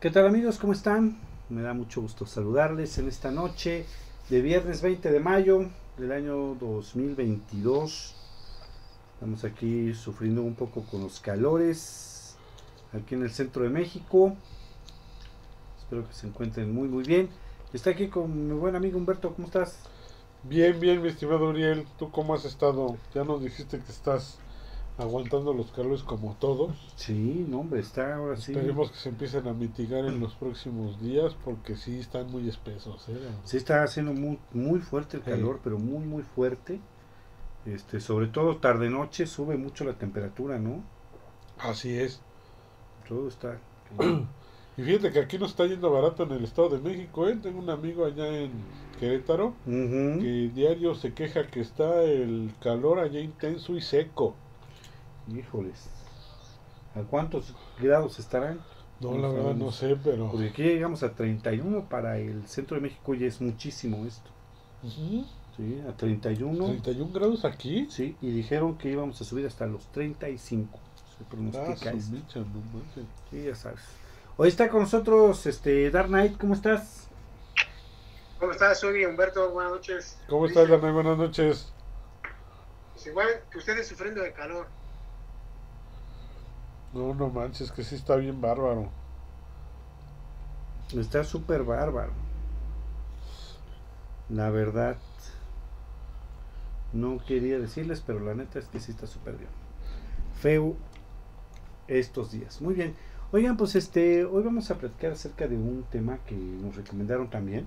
¿Qué tal amigos? ¿Cómo están? Me da mucho gusto saludarles en esta noche de viernes 20 de mayo del año 2022. Estamos aquí sufriendo un poco con los calores aquí en el centro de México. Espero que se encuentren muy muy bien. Está aquí con mi buen amigo Humberto, ¿cómo estás? Bien, bien, mi estimado Uriel, ¿tú cómo has estado? Ya nos dijiste que estás aguantando los calores como todos. Sí, no, hombre, está ahora sí. Esperemos que se empiecen a mitigar en los próximos días porque sí están muy espesos. ¿eh? Sí, está haciendo muy, muy fuerte el calor, pero muy, muy fuerte. Este, sobre todo tarde-noche sube mucho la temperatura, ¿no? Así es. Todo está. y fíjate que aquí no está yendo barato en el Estado de México, ¿eh? Tengo un amigo allá en Querétaro que diario se queja que está el calor allá intenso y seco. Híjoles. ¿A cuántos grados estarán? No, la verdad no sé, pero... Porque aquí llegamos a 31 para el centro de México y es muchísimo esto. Sí, a 31. ¿31 grados aquí? Sí, y dijeron que íbamos a subir hasta los 35. Se pronostica ah, no Sí, ya sabes. Hoy está con nosotros este Dark Knight, ¿cómo estás? ¿Cómo estás? Soy Humberto, buenas noches. ¿Cómo estás, Dark Knight? Buenas noches. Pues igual que ustedes sufriendo de calor. No, no manches, que sí está bien bárbaro. Está súper bárbaro. La verdad. No quería decirles, pero la neta es que sí está súper bien. Feo estos días. Muy bien. Oigan, pues este, hoy vamos a platicar acerca de un tema que nos recomendaron también.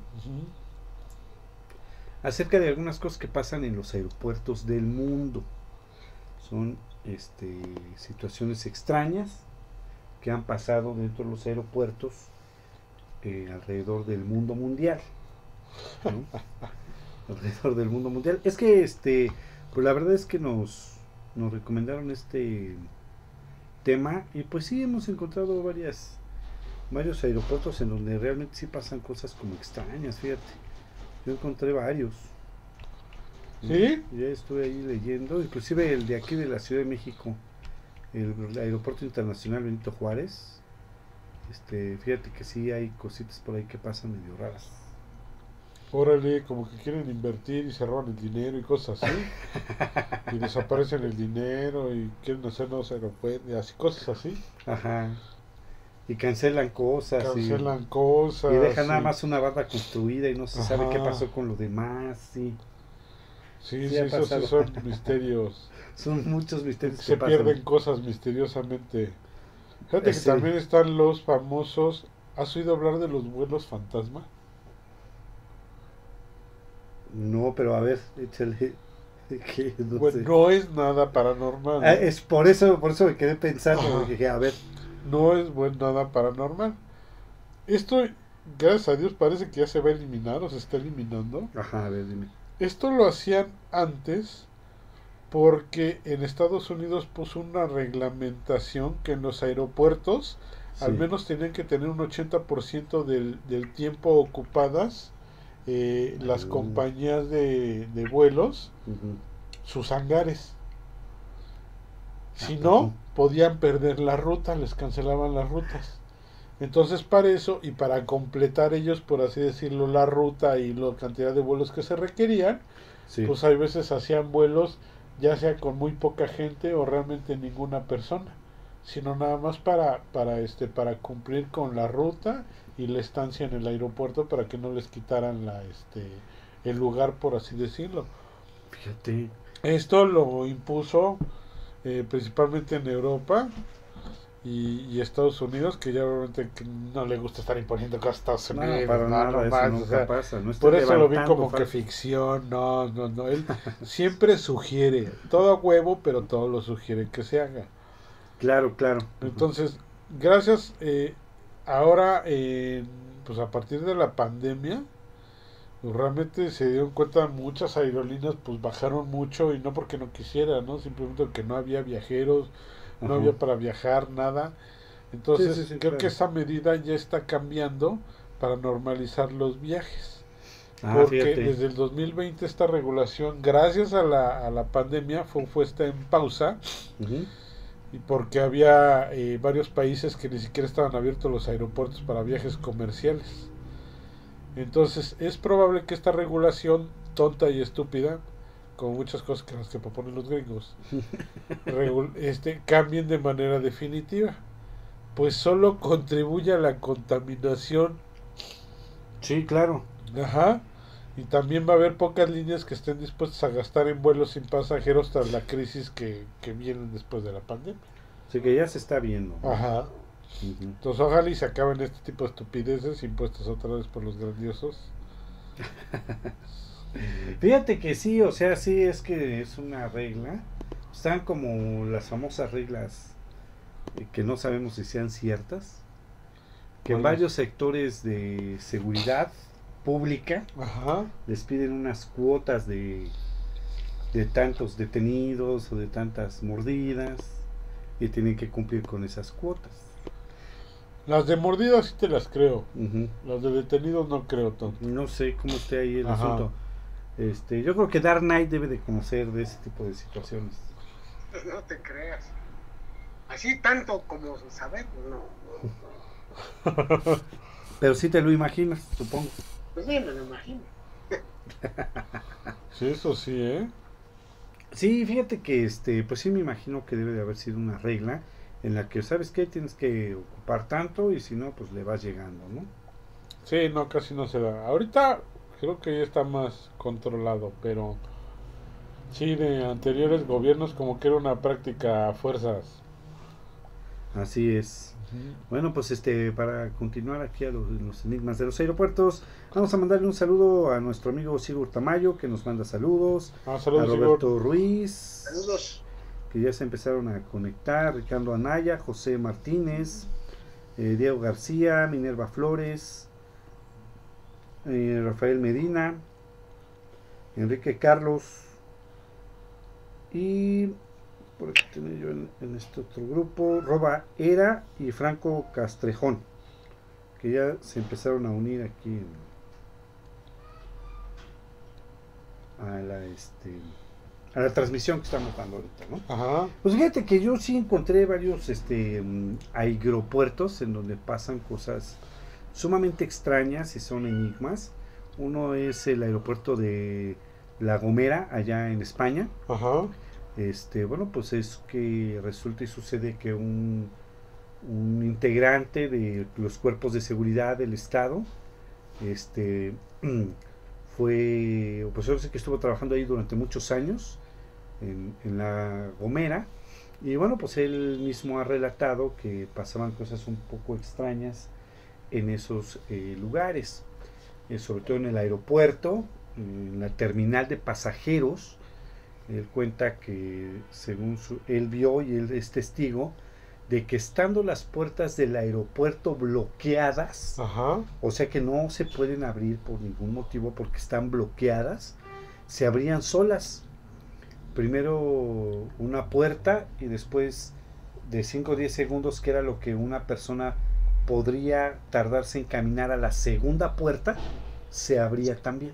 Acerca de algunas cosas que pasan en los aeropuertos del mundo. Son este, situaciones extrañas que han pasado dentro de los aeropuertos eh, alrededor del mundo mundial. alrededor del mundo mundial. Es que este, pues la verdad es que nos, nos recomendaron este tema y pues sí hemos encontrado varias varios aeropuertos en donde realmente sí pasan cosas como extrañas, fíjate. Yo encontré varios. ¿Sí? Ya estuve ahí leyendo, inclusive el de aquí de la Ciudad de México, el, Aeropuerto Internacional Benito Juárez. Este, fíjate que sí hay cositas por ahí que pasan medio raras. Órale, como que quieren invertir y se roban el dinero y cosas así. y desaparecen el dinero y quieren hacer nuevos aeropuertos y así, cosas así. Ajá. Y cancelan cosas. Cancelan cosas. Y dejan nada más una barra construida y no se sabe qué pasó con lo demás. Sí. Sí, sí, esos son misterios. son muchos misterios. Se pierden cosas misteriosamente. Fíjate que también están los famosos. ¿Has oído hablar de los vuelos fantasma? No, pero a ver, échale. No, bueno, no es nada paranormal. Ah, es por eso, por eso me quedé pensando, porque dije, a ver. No es bueno, nada paranormal. Esto, gracias a Dios, parece que ya se va a eliminar o se está eliminando. Ajá, a ver, dime. Esto lo hacían antes porque en Estados Unidos puso una reglamentación que en los aeropuertos al menos tenían que tener un 80% del, del tiempo ocupadas eh, las compañías de, vuelos, sus hangares. Si no, podían perder la ruta, les cancelaban las rutas. Entonces para eso y para completar ellos, por así decirlo, la ruta y la cantidad de vuelos que se requerían, pues hay veces hacían vuelos ya sea con muy poca gente o realmente ninguna persona, sino nada más para, para, este, para cumplir con la ruta y la estancia en el aeropuerto para que no les quitaran la, este, el lugar, por así decirlo. Fíjate. Esto lo impuso eh, principalmente en Europa y, Estados Unidos, que ya obviamente no le gusta estar imponiendo cosas a Estados Unidos. para nada, pasa. por eso lo vi como que ficción, no, no, no. Él siempre sugiere, todo a huevo, pero todo lo sugiere que se haga. Claro, claro. Entonces, gracias. Eh, ahora, eh, pues a partir de la pandemia, pues realmente se dieron cuenta muchas aerolíneas, pues bajaron mucho y no porque no quisieran, ¿no? Simplemente porque no había viajeros no había para viajar, nada. Entonces, creo que esa medida ya está cambiando para normalizar los viajes. Ah, porque desde el 2020 esta regulación, gracias a la, a la pandemia, fue puesta en pausa. y porque había eh, varios países que ni siquiera estaban abiertos los aeropuertos para viajes comerciales. Entonces es probable que esta regulación tonta y estúpida, como muchas cosas que las que proponen los gringos, este, cambien de manera definitiva, pues solo contribuye a la contaminación. Sí, claro. Ajá. Y también va a haber pocas líneas que estén dispuestas a gastar en vuelos sin pasajeros tras la crisis que, que vienen después de la pandemia. Así que ya se está viendo. Ajá. Entonces ojalá y se acaben este tipo de estupideces impuestas otra vez por los grandiosos. Fíjate que sí, o sea, sí es que es una regla. Están como las famosas reglas eh, que no sabemos si sean ciertas. Que en varios sectores de seguridad pública les piden unas cuotas de, de tantos detenidos o de tantas mordidas y tienen que cumplir con esas cuotas. Las de mordidas sí te las creo. Las de detenidos no creo tanto. No sé cómo esté ahí el asunto. Este, yo creo que Dark Knight debe de conocer de ese tipo de situaciones. No te creas. Así tanto como saber, no. Pero sí te lo imaginas, supongo. Pues sí, me lo imagino. sí, eso sí, ¿eh? Sí, fíjate que este, pues sí me imagino que debe de haber sido una regla en la que, ¿sabes qué? Tienes que ocupar tanto y si no, pues le vas llegando, ¿no? Sí, no, casi no se da. Ahorita creo que ya está más controlado, pero sí, de anteriores gobiernos como que era una práctica a fuerzas. Así es. Bueno, pues este, para continuar aquí a los, enigmas de los aeropuertos, vamos a mandarle un saludo a nuestro amigo Sigur Tamayo, que nos manda saludos. Ah, a Roberto Ruiz. Saludos. Que ya se empezaron a conectar. Ricardo Anaya, José Martínez, eh, Diego García, Minerva Flores, eh, Rafael Medina, Enrique Carlos y por aquí tenía yo en, este otro grupo, Roba Era y Franco Castrejón, que ya se empezaron a unir aquí a la este a la transmisión que estamos dando ahorita, ¿no? Ajá. Pues fíjate que yo sí encontré varios este mm, aeropuertos en donde pasan cosas sumamente extrañas y son enigmas. Uno es el aeropuerto de La Gomera, allá en España. Ajá este, bueno, pues es que resulta y sucede que un, un integrante de los cuerpos de seguridad del Estado, este, fue, pues sé que estuvo trabajando ahí durante muchos años, en, en, la Gomera, y bueno, pues él mismo ha relatado que pasaban cosas un poco extrañas en esos eh, lugares, eh, sobre todo en el aeropuerto, en la terminal de pasajeros, él cuenta que según su, él vio y él es testigo de que estando las puertas del aeropuerto bloqueadas, o sea que no se pueden abrir por ningún motivo porque están bloqueadas, se abrían solas. Primero una puerta y después de 5 o 10 segundos, que era lo que una persona podría tardarse en caminar a la segunda puerta, se abría también.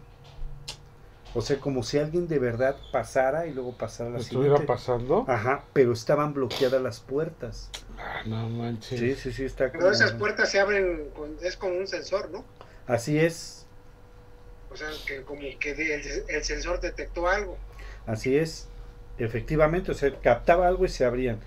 O sea, como si alguien de verdad pasara y luego pasara la ¿Estuviera pasando? Ajá, pero estaban bloqueadas las puertas. Ah, no manches. Sí, sí, sí, está Pero esas puertas se abren, con, es como un sensor, ¿no? Así es. O sea, que como que el, sensor detectó algo. Así es. Efectivamente, o sea, captaba algo y se abrían.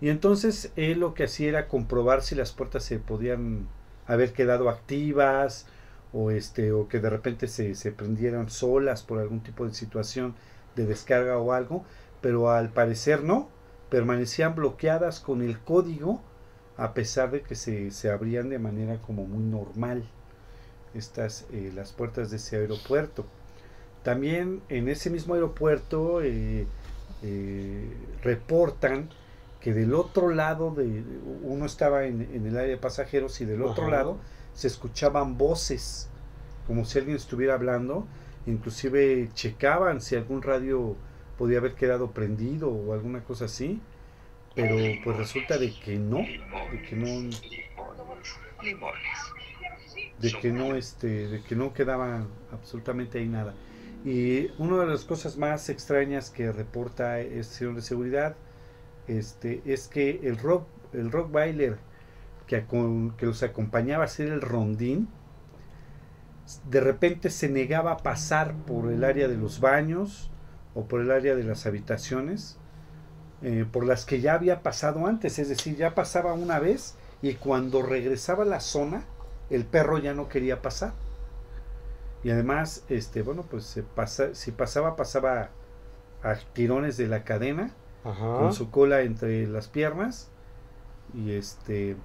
Y entonces él lo que hacía era comprobar si las puertas se podían haber quedado activas o este o que de repente se, se prendieran solas por algún tipo de situación de descarga o algo, pero al parecer no, permanecían bloqueadas con el código a pesar de que se, se abrían de manera como muy normal estas eh, las puertas de ese aeropuerto. También en ese mismo aeropuerto eh, eh, reportan que del otro lado de uno estaba en, en el área de pasajeros y del otro lado se escuchaban voces, como si alguien estuviera hablando, inclusive checaban si algún radio podía haber quedado prendido o alguna cosa así, pero pues resulta de que no, de que no, de que no, este, de que no quedaba absolutamente ahí nada. Y una de las cosas más extrañas que reporta el señor de seguridad este, es que el rock, el rock bailer que, que los acompañaba a hacer el rondín, de repente se negaba a pasar por el área de los baños o por el área de las habitaciones, eh, por las que ya había pasado antes, es decir, ya pasaba una vez y cuando regresaba a la zona, el perro ya no quería pasar. Y además, este, bueno, pues se pasa, si pasaba, pasaba a tirones de la cadena, con su cola entre las piernas, y este,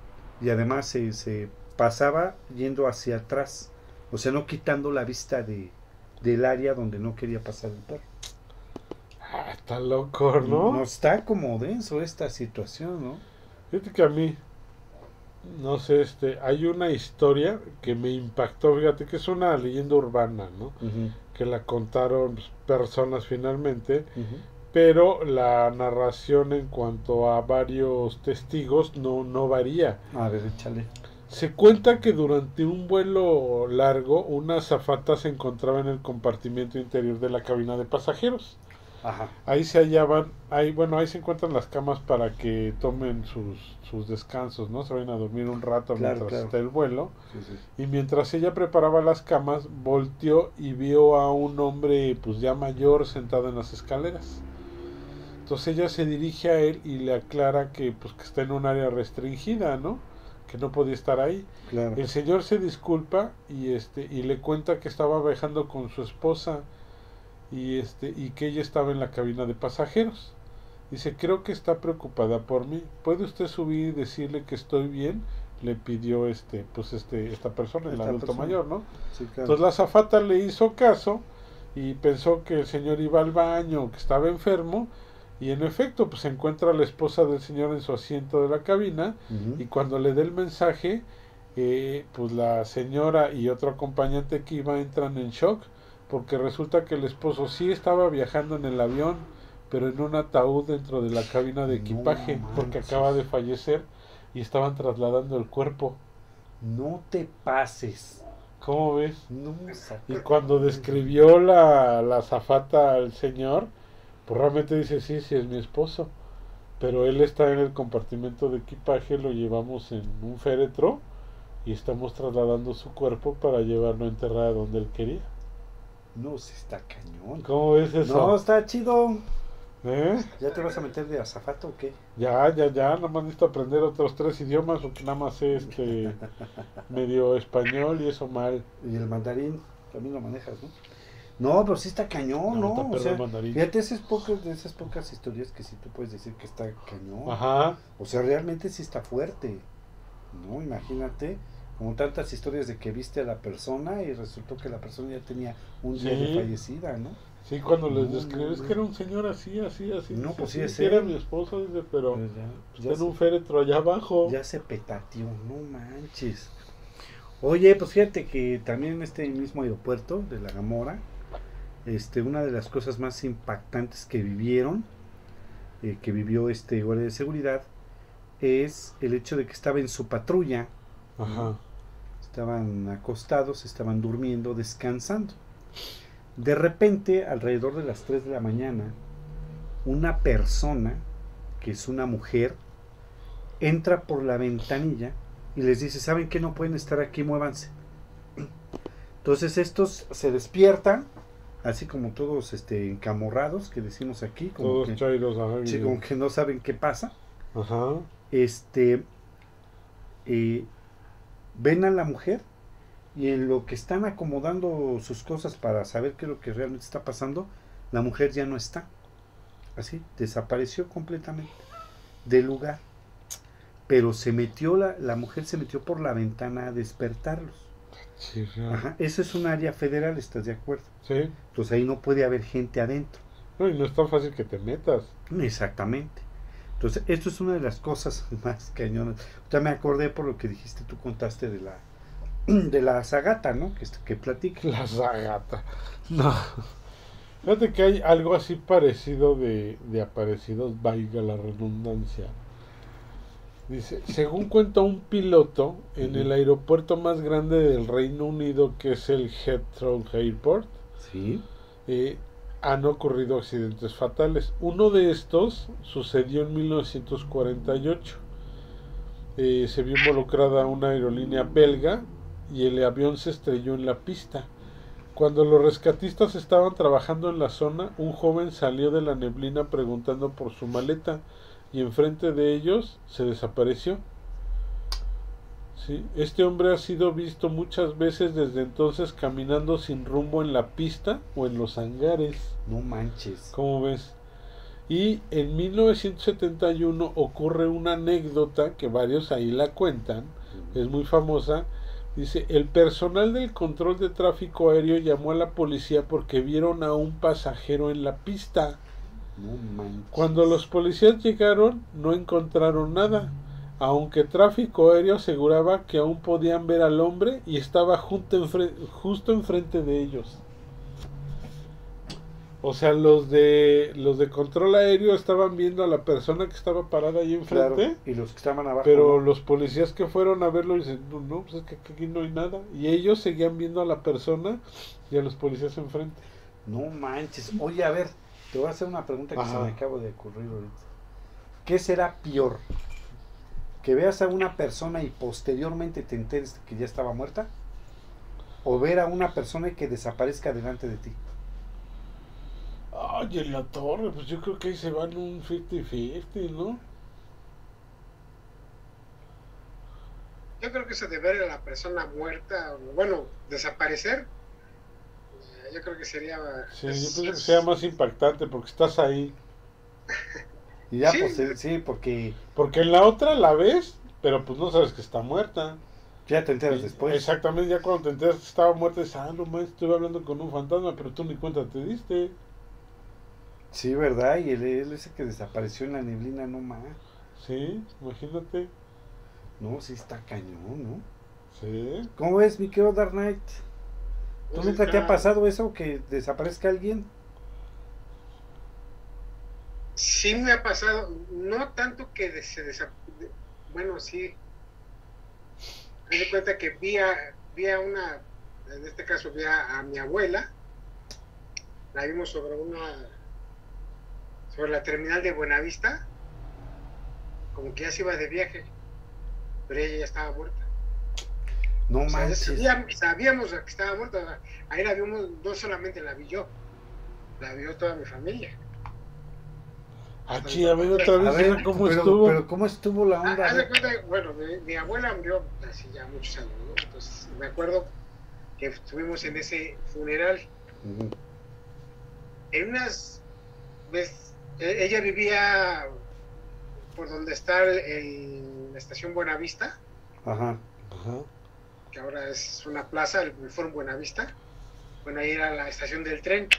y además se, se pasaba yendo hacia atrás, o sea, no quitando la vista de, del área donde no quería pasar el perro. Ah, está loco, ¿no? No está como denso esta situación, ¿no? Fíjate que a mí, no sé, este, hay una historia que me impactó, fíjate que es una leyenda urbana, ¿no? Que la contaron personas finalmente, pero la narración en cuanto a varios testigos no, no varía. A ver, échale. Se cuenta que durante un vuelo largo, una azafata se encontraba en el compartimiento interior de la cabina de pasajeros. Ahí se hallaban, ahí, bueno, ahí se encuentran las camas para que tomen sus, sus descansos, ¿no? Se vayan a dormir un rato mientras está el vuelo. Y mientras ella preparaba las camas, volteó y vio a un hombre, pues ya mayor, sentado en las escaleras. Entonces ella se dirige a él y le aclara que, pues, que está en un área restringida, ¿no? Que no podía estar ahí. El señor se disculpa y, este, y le cuenta que estaba viajando con su esposa y este y que ella estaba en la cabina de pasajeros. Dice, creo que está preocupada por mí. ¿Puede usted subir y decirle que estoy bien? Le pidió este, pues este, esta persona, el adulto mayor, ¿no? Entonces la zafata le hizo caso y pensó que el señor iba al baño, que estaba enfermo, y en efecto, pues se encuentra la esposa del señor en su asiento de la cabina, y cuando le dé el mensaje, eh, pues la señora y otro acompañante que iba entran en shock porque resulta que el esposo sí estaba viajando en el avión, pero en un ataúd dentro de la cabina de equipaje, porque acaba de fallecer y estaban trasladando el cuerpo. No te pases. ¿Cómo ves? y cuando describió la, la zafata al señor, pues realmente dice, sí, sí, es mi esposo. Pero él está en el compartimento de equipaje, lo llevamos en un féretro y estamos trasladando su cuerpo para llevarlo a enterrar donde él quería. No, si está cañón. ¿Cómo ves eso? No, está chido. ¿Eh? ¿Ya te vas a meter de azafato o qué? Ya, ya, ya, nada más necesito aprender otros tres idiomas porque nada más sé este medio español y eso mal. Y el mandarín también lo manejas, ¿no? No, pero sí está cañón, ¿no? ¿no? O sea, fíjate esas pocas, de esas pocas historias que sí tú puedes decir que está cañón. Ajá. O sea, realmente sí está fuerte. ¿No? Imagínate como tantas historias de que viste a la persona y resultó que la persona ya tenía un día de fallecida, ¿no? Sí, cuando les describes que era un señor así, así, así. No, pues sí, sí era mi esposo, dice, pero pues ya, está en un féretro allá abajo. Ya se petateó, no manches. Oye, pues fíjate que también en este mismo aeropuerto de La Gamora, este, una de las cosas más impactantes que vivieron, eh, que vivió este guardia de seguridad, es el hecho de que estaba en su patrulla. Ajá estaban acostados, estaban durmiendo, descansando. De repente, alrededor de las 3 de la mañana, una persona, que es una mujer, entra por la ventanilla y les dice, ¿saben que no pueden estar aquí? Muévanse. Entonces estos se despiertan, así como todos este, encamorrados, que decimos aquí, como, que, como que no saben qué pasa. Ajá. Este, eh, ven a la mujer y en lo que están acomodando sus cosas para saber qué es lo que realmente está pasando, la mujer ya no está. Así, desapareció completamente del lugar. Pero se metió, la, la mujer se metió por la ventana a despertarlos. Sí, Ajá, eso es un área federal, ¿estás de acuerdo? Sí. Entonces ahí no puede haber gente adentro. No, y no es tan fácil que te metas. Exactamente. Entonces, esto es una de las cosas más cañonas. Ya me acordé por lo que dijiste, tú contaste de la de la zagata, ¿no? Que, que platica. La zagata. No. Fíjate que hay algo así parecido de, de aparecidos, valga la redundancia. Dice, según cuenta un piloto, en el aeropuerto más grande del Reino Unido, que es el Heathrow Airport, ¿Sí? Eh, han ocurrido accidentes fatales. Uno de estos sucedió en 1948. Eh, se vio involucrada una aerolínea belga y el avión se estrelló en la pista. Cuando los rescatistas estaban trabajando en la zona, un joven salió de la neblina preguntando por su maleta y enfrente de ellos se desapareció. ¿Sí? Este hombre ha sido visto muchas veces desde entonces caminando sin rumbo en la pista o en los hangares. No manches. ¿Cómo ves? Y en 1971 ocurre una anécdota que varios ahí la cuentan, es muy famosa. Dice, el personal del control de tráfico aéreo llamó a la policía porque vieron a un pasajero en la pista. No manches. Cuando los policías llegaron no encontraron nada, aunque tráfico aéreo aseguraba que aún podían ver al hombre y estaba junto enfre- justo enfrente de ellos. O sea, los de los de control aéreo estaban viendo a la persona que estaba parada ahí Claro, enfrente, Y los que estaban abajo. pero ¿no? los policías que fueron a verlo dicen, no, no, pues es que aquí no hay nada. Y ellos seguían viendo a la persona y a los policías enfrente. No manches. Oye, a ver, te voy a hacer una pregunta que se me acaba de ocurrir ahorita. ¿Qué será peor? ¿Que veas a una persona y posteriormente te enteres que ya estaba muerta? ¿O ver a una persona y que desaparezca delante de ti? Ay, en la torre, pues yo creo que ahí se van un 50-50, ¿no? Yo creo que eso de ver a la persona muerta, bueno, desaparecer, yo creo que sería... Sí, es- yo pienso que sea más impactante porque estás ahí. Y ya, Sí. pues eh, sí, porque Porque en la otra la ves, pero pues no sabes que está muerta. ya te enteras Y- después. Exactamente, ya cuando te enteras que estaba muerta, dices, ah, no más, estuve hablando con un fantasma, pero tú ni cuenta te diste. Sí, ¿verdad? Y él, él ese que desapareció en la neblina, no más. Sí, imagínate. No, sí está cañón, ¿no? Sí. ¿Cómo ves, mi querido Dark Knight? ¿Tú Pues nunca te ha pasado eso, que desaparezca alguien? Sí me ha pasado, no tanto que se desa- de- bueno, sí. Me di cuenta que vi a, vi a una, en este caso vi a, a mi abuela, la vimos sobre una, sobre la terminal de Buenavista, como que ya se iba de viaje, pero ella ya estaba muerta. No O sea, manches. sabíamos, sabíamos que estaba muerta, ahí la vimos, no solamente la vi yo, la vio toda mi familia. Ah, sí, a ver otra vez, ver, cómo pero, estuvo. pero ¿cómo estuvo la Ah, onda? haz de cuenta, bueno, mi, mi abuela murió hace ya muchos años, ¿no? Entonces me acuerdo que estuvimos en ese funeral. En unas veces, e- ella vivía por donde está el- el- la estación Buenavista, Ajá. Ajá. Que ahora es una plaza, el Forum Buenavista. Bueno, ahí era la estación del tren.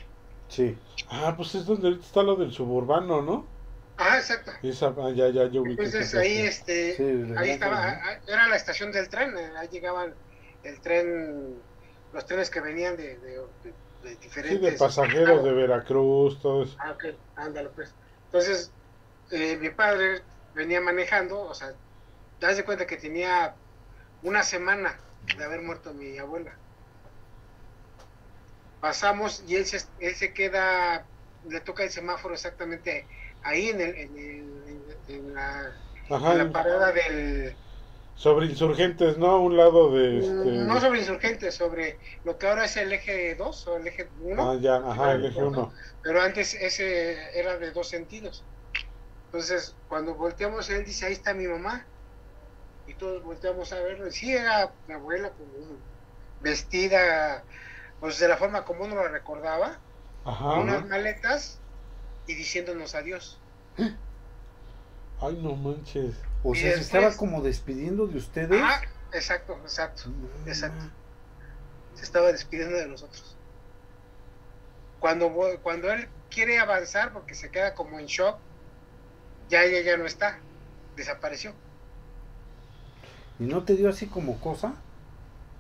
Sí. Ah, pues es donde ahorita está lo del suburbano, ¿no? Ah, exacto. Esa, ah, ya, ya, yo vi que Entonces ahí, este, Sí, ahí estaba, Colima. ah, era la estación del tren, eh, ahí llegaban el tren, los trenes que venían de, de- de- de Sí, diferentes... de pasajeros de Veracruz, todo eso. Ah, ok, ándale pues. Entonces, eh, mi padre venía manejando, o sea, das de cuenta que tenía una semana de haber muerto mi abuela. Pasamos y él se, él se queda, le toca el semáforo exactamente ahí en, el, en, el- en la, Ajá, en la parada del... sobre insurgentes, ¿no? A un lado de este... No sobre insurgentes, sobre lo que ahora es el eje 2 o el eje 1. Ah, ya, ajá, el eje 1. pero antes ese era de dos sentidos. Entonces, cuando volteamos, él dice, ahí está mi mamá. Y todos volteamos a verlo. Y sí, era mi abuela como vestida, pues de la forma como uno la recordaba, Ajá. con unas maletas y diciéndonos adiós. Ay, no manches. O Y sea, se estaba como despidiendo de ustedes. Ah, exacto, exacto. Exacto. Se estaba despidiendo de nosotros. Cuando, cuando él quiere avanzar, porque se queda como en shock, ya ella ya no está, desapareció. ¿Y no te dio así como cosa?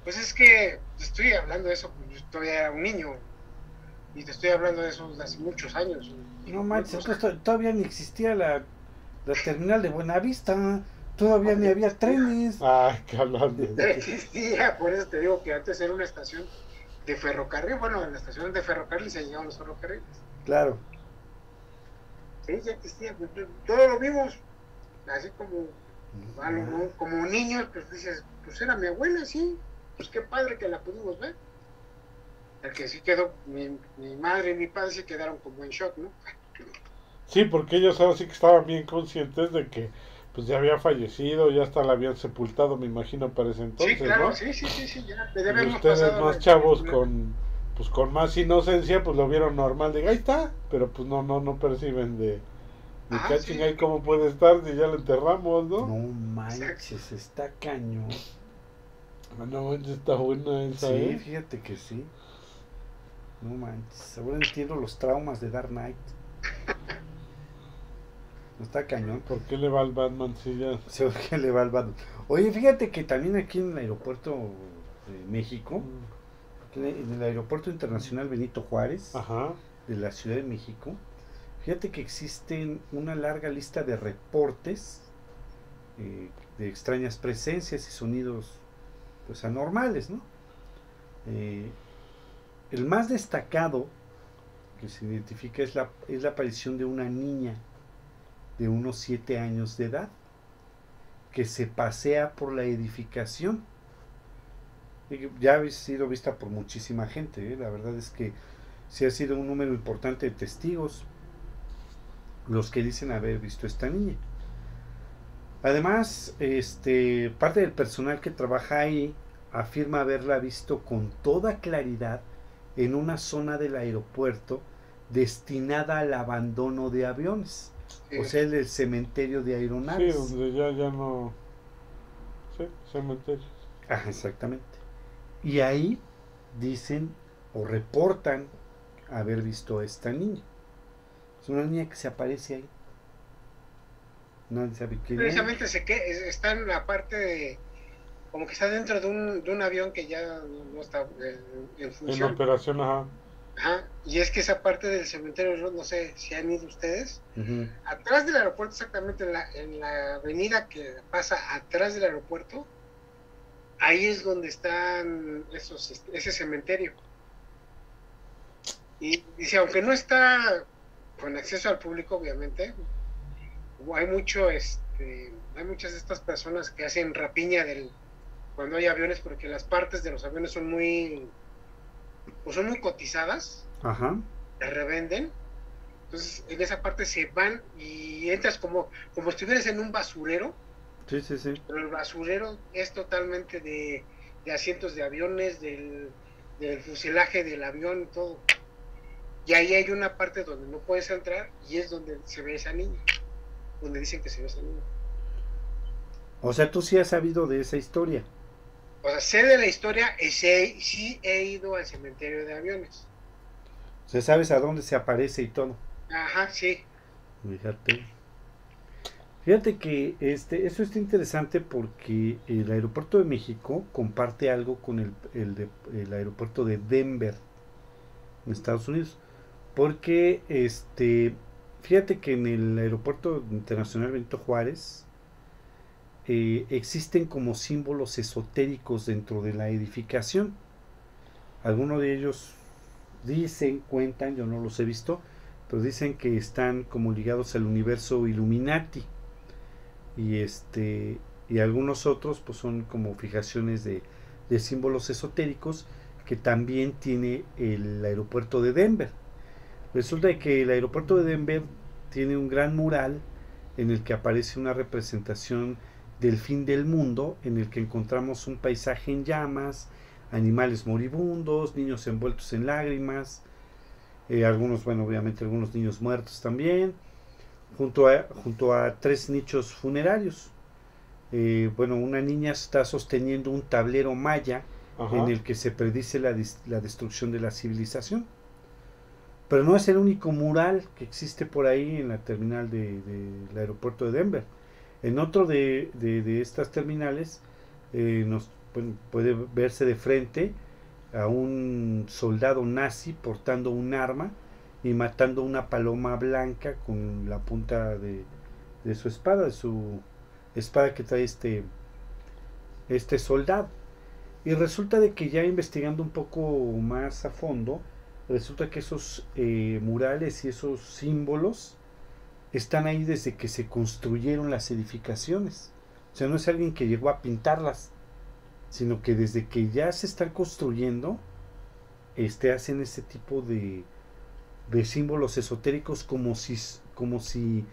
Pues es que te estoy hablando de eso, pues yo todavía era un niño. Y te estoy hablando de eso desde hace muchos años. No manches, todavía ni existía la, la terminal de Buenavista. Todavía ni había trenes. Ay, qué hablando. no existía, por eso te digo que antes era una estación de ferrocarril, bueno, en la estación de ferrocarril se llegaban los ferrocarriles. Claro. Sí, ya existía, pues, todos lo vimos, así como, como niños, pues dices, pues era mi abuela, sí, pues qué padre que la pudimos ver. El que sí quedó, mi, mi madre y mi padre se quedaron como en shock, ¿no? Sí, porque ellos ahora sí que estaban bien conscientes de que pues ya había fallecido, ya hasta la habían sepultado, me imagino, para ese entonces, sí, claro, ¿no? Sí, sí, sí, sí, ya. Y ustedes más chavos con pues con más inocencia, pues lo vieron normal, de ahí está, pero pues no, no, no perciben de, de ah, ahí cómo puede estar si ya lo enterramos, ¿no? No manches, está cañón. Ah, no manches, está buena esa, Sí, ¿eh? fíjate que sí. No manches, ahora entiendo los traumas de Dark Knight. Está cañón. ¿Por qué le va al Batman si ya? ¿Por qué le va al Batman? Oye, fíjate que también aquí en el aeropuerto de México, mm. en el aeropuerto internacional Benito Juárez, de la Ciudad de México, fíjate que existen una larga lista de reportes eh, de extrañas presencias y sonidos pues anormales, ¿no? Eh, el más destacado que se identifica es la, es la aparición de una niña de unos siete años de edad que se pasea por la edificación. Ya ha sido vista por muchísima gente, ¿eh? la verdad es que sí ha sido un número importante de testigos los que dicen haber visto esta niña. Además, este, parte del personal que trabaja ahí afirma haberla visto con toda claridad en una zona del aeropuerto destinada al abandono de aviones. O sea, el, cementerio de aeronaves. Sí, donde ya, ya no... Sí, cementerio. Ajá, exactamente. Y ahí dicen o reportan haber visto a esta niña. Es una niña que se aparece ahí. Nadie sabe quién Precisamente se que está en la parte de como que está dentro de un, de un avión que ya no, está en, función. En operación, ajá. Ajá, y es que esa parte del cementerio, no sé si han ido ustedes, atrás del aeropuerto, exactamente en la, en la avenida que pasa atrás del aeropuerto, ahí es donde están esos, ese cementerio. Y dice, aunque no está con acceso al público, obviamente, hay mucho, este, hay muchas de estas personas que hacen rapiña del, cuando hay aviones, porque las partes de los aviones son muy pues son muy cotizadas, Ajá. revenden. Entonces, en esa parte se van y entras como, como si estuvieras en un basurero. Sí, sí, sí. Pero el basurero es totalmente de, asientos de aviones, del, fuselaje del avión y todo. Y ahí hay una parte donde no puedes entrar y es donde se ve esa niña. Donde dicen que se ve esa niña. O sea, tú sí has sabido de esa historia. O sea, sé de la historia y sé, sí he ido al cementerio de aviones. O sea, sabes a dónde se aparece y todo. Ajá, sí. Fíjate. Fíjate que este, eso está interesante porque el aeropuerto de México comparte algo con el, el, aeropuerto de Denver, en Estados Unidos. Porque, este, fíjate que en el aeropuerto internacional Benito Juárez, eh, existen como símbolos esotéricos dentro de la edificación. Algunos de ellos dicen, cuentan, yo no los he visto, pero dicen que están como ligados al universo Illuminati. Y este y algunos otros pues son como fijaciones de, de símbolos esotéricos que también tiene el aeropuerto de Denver. Resulta que el aeropuerto de Denver tiene un gran mural en el que aparece una representación del fin del mundo, en el que encontramos un paisaje en llamas, animales moribundos, niños envueltos en lágrimas, eh, algunos, bueno, obviamente algunos niños muertos también, junto a, junto a tres nichos funerarios. Eh, bueno, una niña está sosteniendo un tablero maya en el que se predice la, la, destrucción de la civilización. Pero no es el único mural que existe por ahí en la terminal del de, aeropuerto de Denver en otro de, estas terminales eh, nos puede verse de frente a un soldado nazi portando un arma y matando una paloma blanca con la punta de, su espada, de su espada que trae este, este soldado. Y resulta de que ya investigando un poco más a fondo, resulta que esos eh, murales y esos símbolos están ahí desde que se construyeron las edificaciones. O sea, no es alguien que llegó a pintarlas, sino que desde que ya se están construyendo, este, hacen este tipo de, de símbolos esotéricos como si, como si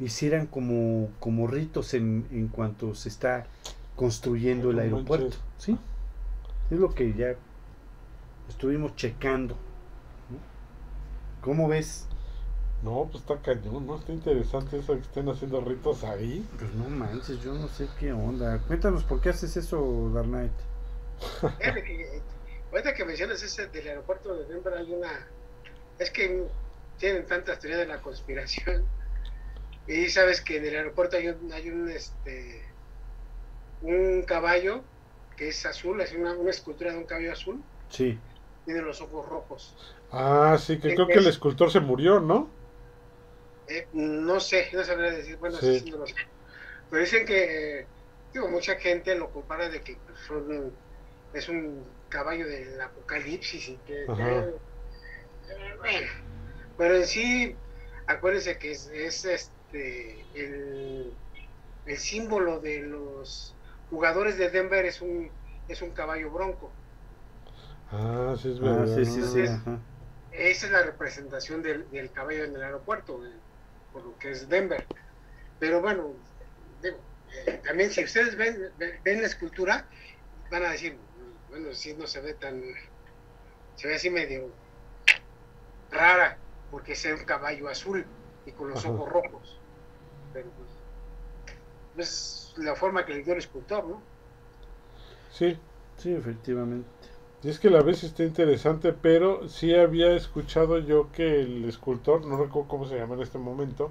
hicieran como, como ritos en, en cuanto se está construyendo el aeropuerto. ¿sí? Es lo que ya estuvimos checando. ¿Cómo ves? No, pues está cañón, ¿no? Está interesante eso que estén haciendo ritos ahí. Pues no manches, yo no sé qué onda. Cuéntanos por qué haces eso, Dark Knight. Ahorita que mencionas ese del aeropuerto de Denver hay una... Es que tienen tantas teorías de la conspiración. Y sabes que en el aeropuerto hay un, hay un este un caballo que es azul, es una, una escultura de un caballo azul. Sí. Tiene los ojos rojos. Ah, sí, que creo que el escultor se murió, ¿no? Eh, no sé, no sabría decir, bueno, sí. no lo sé. Pero dicen que, digo, mucha gente lo compara de que son, es un caballo del apocalipsis y que, eh, bueno, pero en sí, acuérdense que es, es este, el, el símbolo de los jugadores de Denver es un, es un caballo bronco. Ah, sí, es ah, verdad. sí, sí, sí, esa es la representación del, del caballo en el aeropuerto, por lo que es Denver. Pero bueno, digo, eh, también si ustedes ven, ven la escultura, van a decir, bueno, si no se ve tan, se ve así medio rara, porque es un caballo azul y con los ojos rojos. Pero pues, es la forma que le dio el escultor, ¿no? Sí. Sí, efectivamente. Y es que la vez está interesante, pero sí había escuchado yo que el escultor, no recuerdo cómo se llama en este momento,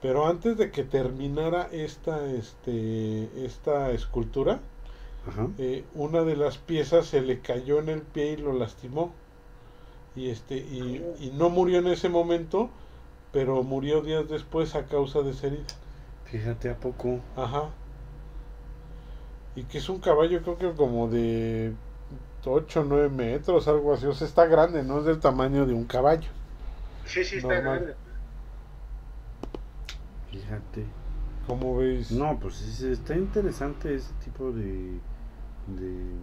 pero antes de que terminara esta, este, esta escultura, eh, una de las piezas se le cayó en el pie y lo lastimó. Y, este, y, y, no murió en ese momento, pero murió días después a causa de esa herida. Fíjate a poco. Ajá. Y que es un caballo creo que como de 8 o 9 metros, algo así. O sea, está grande, no es del tamaño de un caballo. Sí, sí, está grande. Fíjate. ¿Cómo veis? No, pues está interesante ese tipo de, de,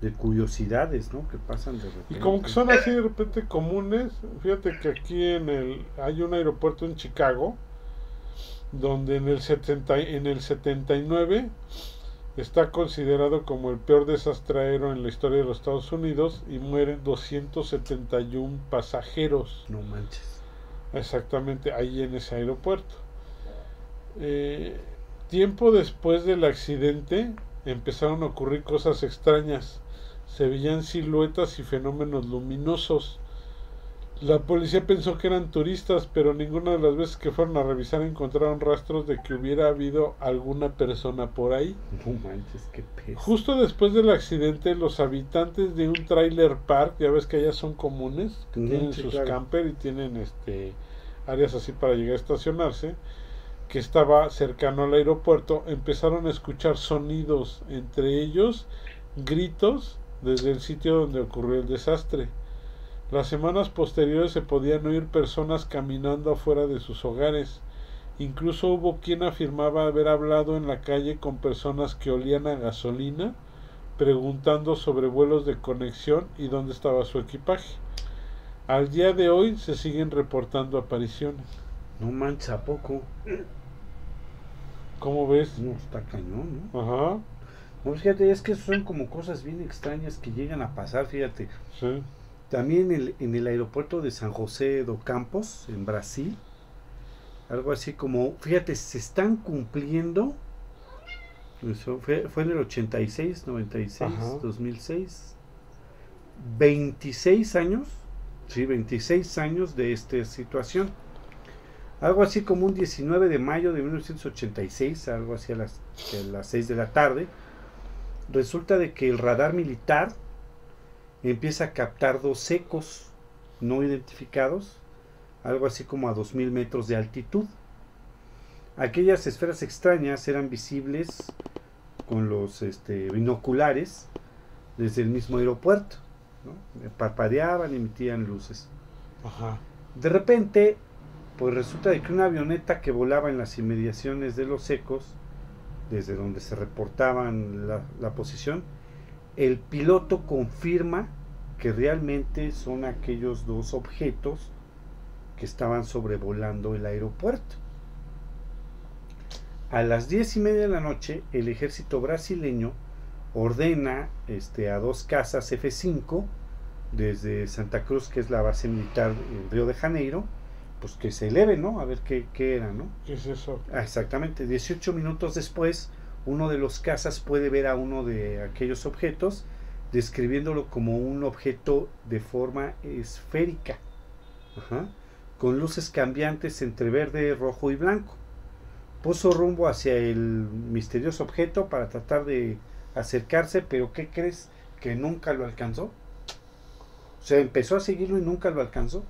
de curiosidades, ¿no? Que pasan de repente. Y como que son así de repente comunes. Fíjate que aquí en el hay un aeropuerto en Chicago donde en el 70 en el 79 Está considerado como el peor desastre aéreo en la historia de los Estados Unidos y mueren 271 pasajeros. No manches. Exactamente, ahí en ese aeropuerto. Eh, tiempo después del accidente empezaron a ocurrir cosas extrañas. Se veían siluetas y fenómenos luminosos la policía pensó que eran turistas, pero ninguna de las veces que fueron a revisar encontraron rastros de que hubiera habido alguna persona por ahí. No manches, qué peso. Justo después del accidente, los habitantes de un trailer park, ya ves que allá son comunes, que tienen sus camper y tienen este áreas así para llegar a estacionarse, que estaba cercano al aeropuerto, empezaron a escuchar sonidos, entre ellos gritos desde el sitio donde ocurrió el desastre. Las semanas posteriores se podían oír personas caminando afuera de sus hogares. Incluso hubo quien afirmaba haber hablado en la calle con personas que olían a gasolina, preguntando sobre vuelos de conexión y dónde estaba su equipaje. Al día de hoy se siguen reportando apariciones. No mancha poco. ¿Cómo ves? No, está cañón, ¿no? Ajá. No, fíjate, es que son como cosas bien extrañas que llegan a pasar, fíjate. Sí. También en el aeropuerto de San José do Campos, en Brasil, algo así como, fíjate, se están cumpliendo, eso fue, fue en el 86, 96, 2006, 26 años, sí, 26 años de esta situación. Algo así como un 19 de mayo de 1986, algo así a las, a las 6 de la tarde, resulta de que el radar militar empieza a captar dos secos no identificados, algo así como a 2000 metros de altitud. Aquellas esferas extrañas eran visibles con los este, binoculares desde el mismo aeropuerto. ¿no? Parpadeaban, emitían luces. Ajá. De repente, pues resulta de que una avioneta que volaba en las inmediaciones de los ecos, desde donde se reportaban la, la posición, el piloto confirma que realmente son aquellos dos objetos que estaban sobrevolando el aeropuerto. A las diez y media de la noche, el ejército brasileño ordena este, a dos casas F-5 desde Santa Cruz, que es la base militar en Río de Janeiro, pues que se eleven, ¿no? A ver qué, qué era, ¿no? ¿Qué es eso? Ah, exactamente. 18 minutos después, uno de los cazas puede ver a uno de aquellos objetos, describiéndolo como un objeto de forma esférica, con luces cambiantes entre verde, rojo y blanco. Puso rumbo hacia el misterioso objeto para tratar de acercarse, pero ¿qué crees? Que nunca lo alcanzó. O sea, empezó a seguirlo y nunca lo alcanzó.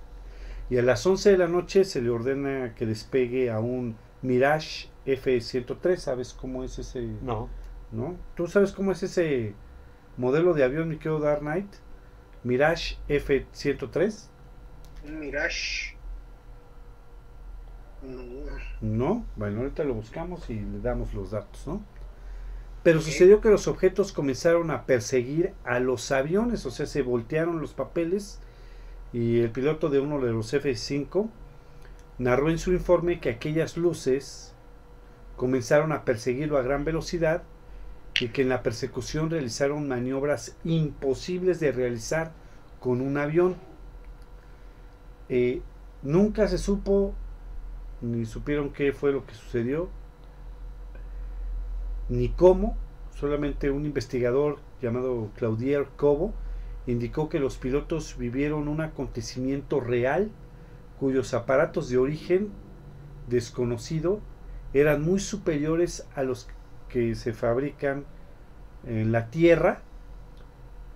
Y a las 11 de la noche se le ordena que despegue a un Mirage F-103. ¿Sabes cómo es ese? No. ¿No? ¿Tú sabes cómo es ese modelo de avión, mi querido Dark Knight? Mirage F-103. Un Mirage. No. No, bueno, ahorita lo buscamos y le damos los datos, ¿no? Pero sucedió que los objetos comenzaron a perseguir a los aviones, o sea, se voltearon los papeles y el piloto de uno de los F-5 narró en su informe que aquellas luces comenzaron a perseguirlo a gran velocidad y que en la persecución realizaron maniobras imposibles de realizar con un avión. Eh, nunca se supo ni supieron qué fue lo que sucedió, ni cómo, solamente un investigador llamado Claudier Cobo indicó que los pilotos vivieron un acontecimiento real cuyos aparatos de origen desconocido eran muy superiores a los que se fabrican en la Tierra,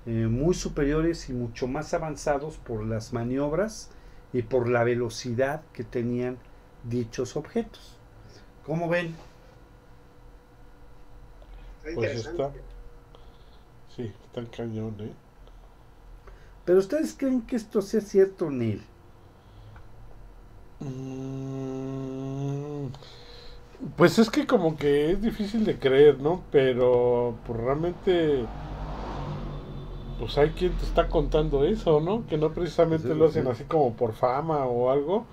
eh, muy superiores y mucho más avanzados por las maniobras y por la velocidad que tenían dichos objetos. ¿Cómo ven? Pues está. Sí, está cañón, ¿eh? Pero ustedes creen que esto sea cierto, Neil? Mm, pues es que como que es difícil de creer, ¿no? Pero pues realmente pues hay quien te está contando eso, ¿no? Que no precisamente Sí, lo hacen sí. así como por fama o algo,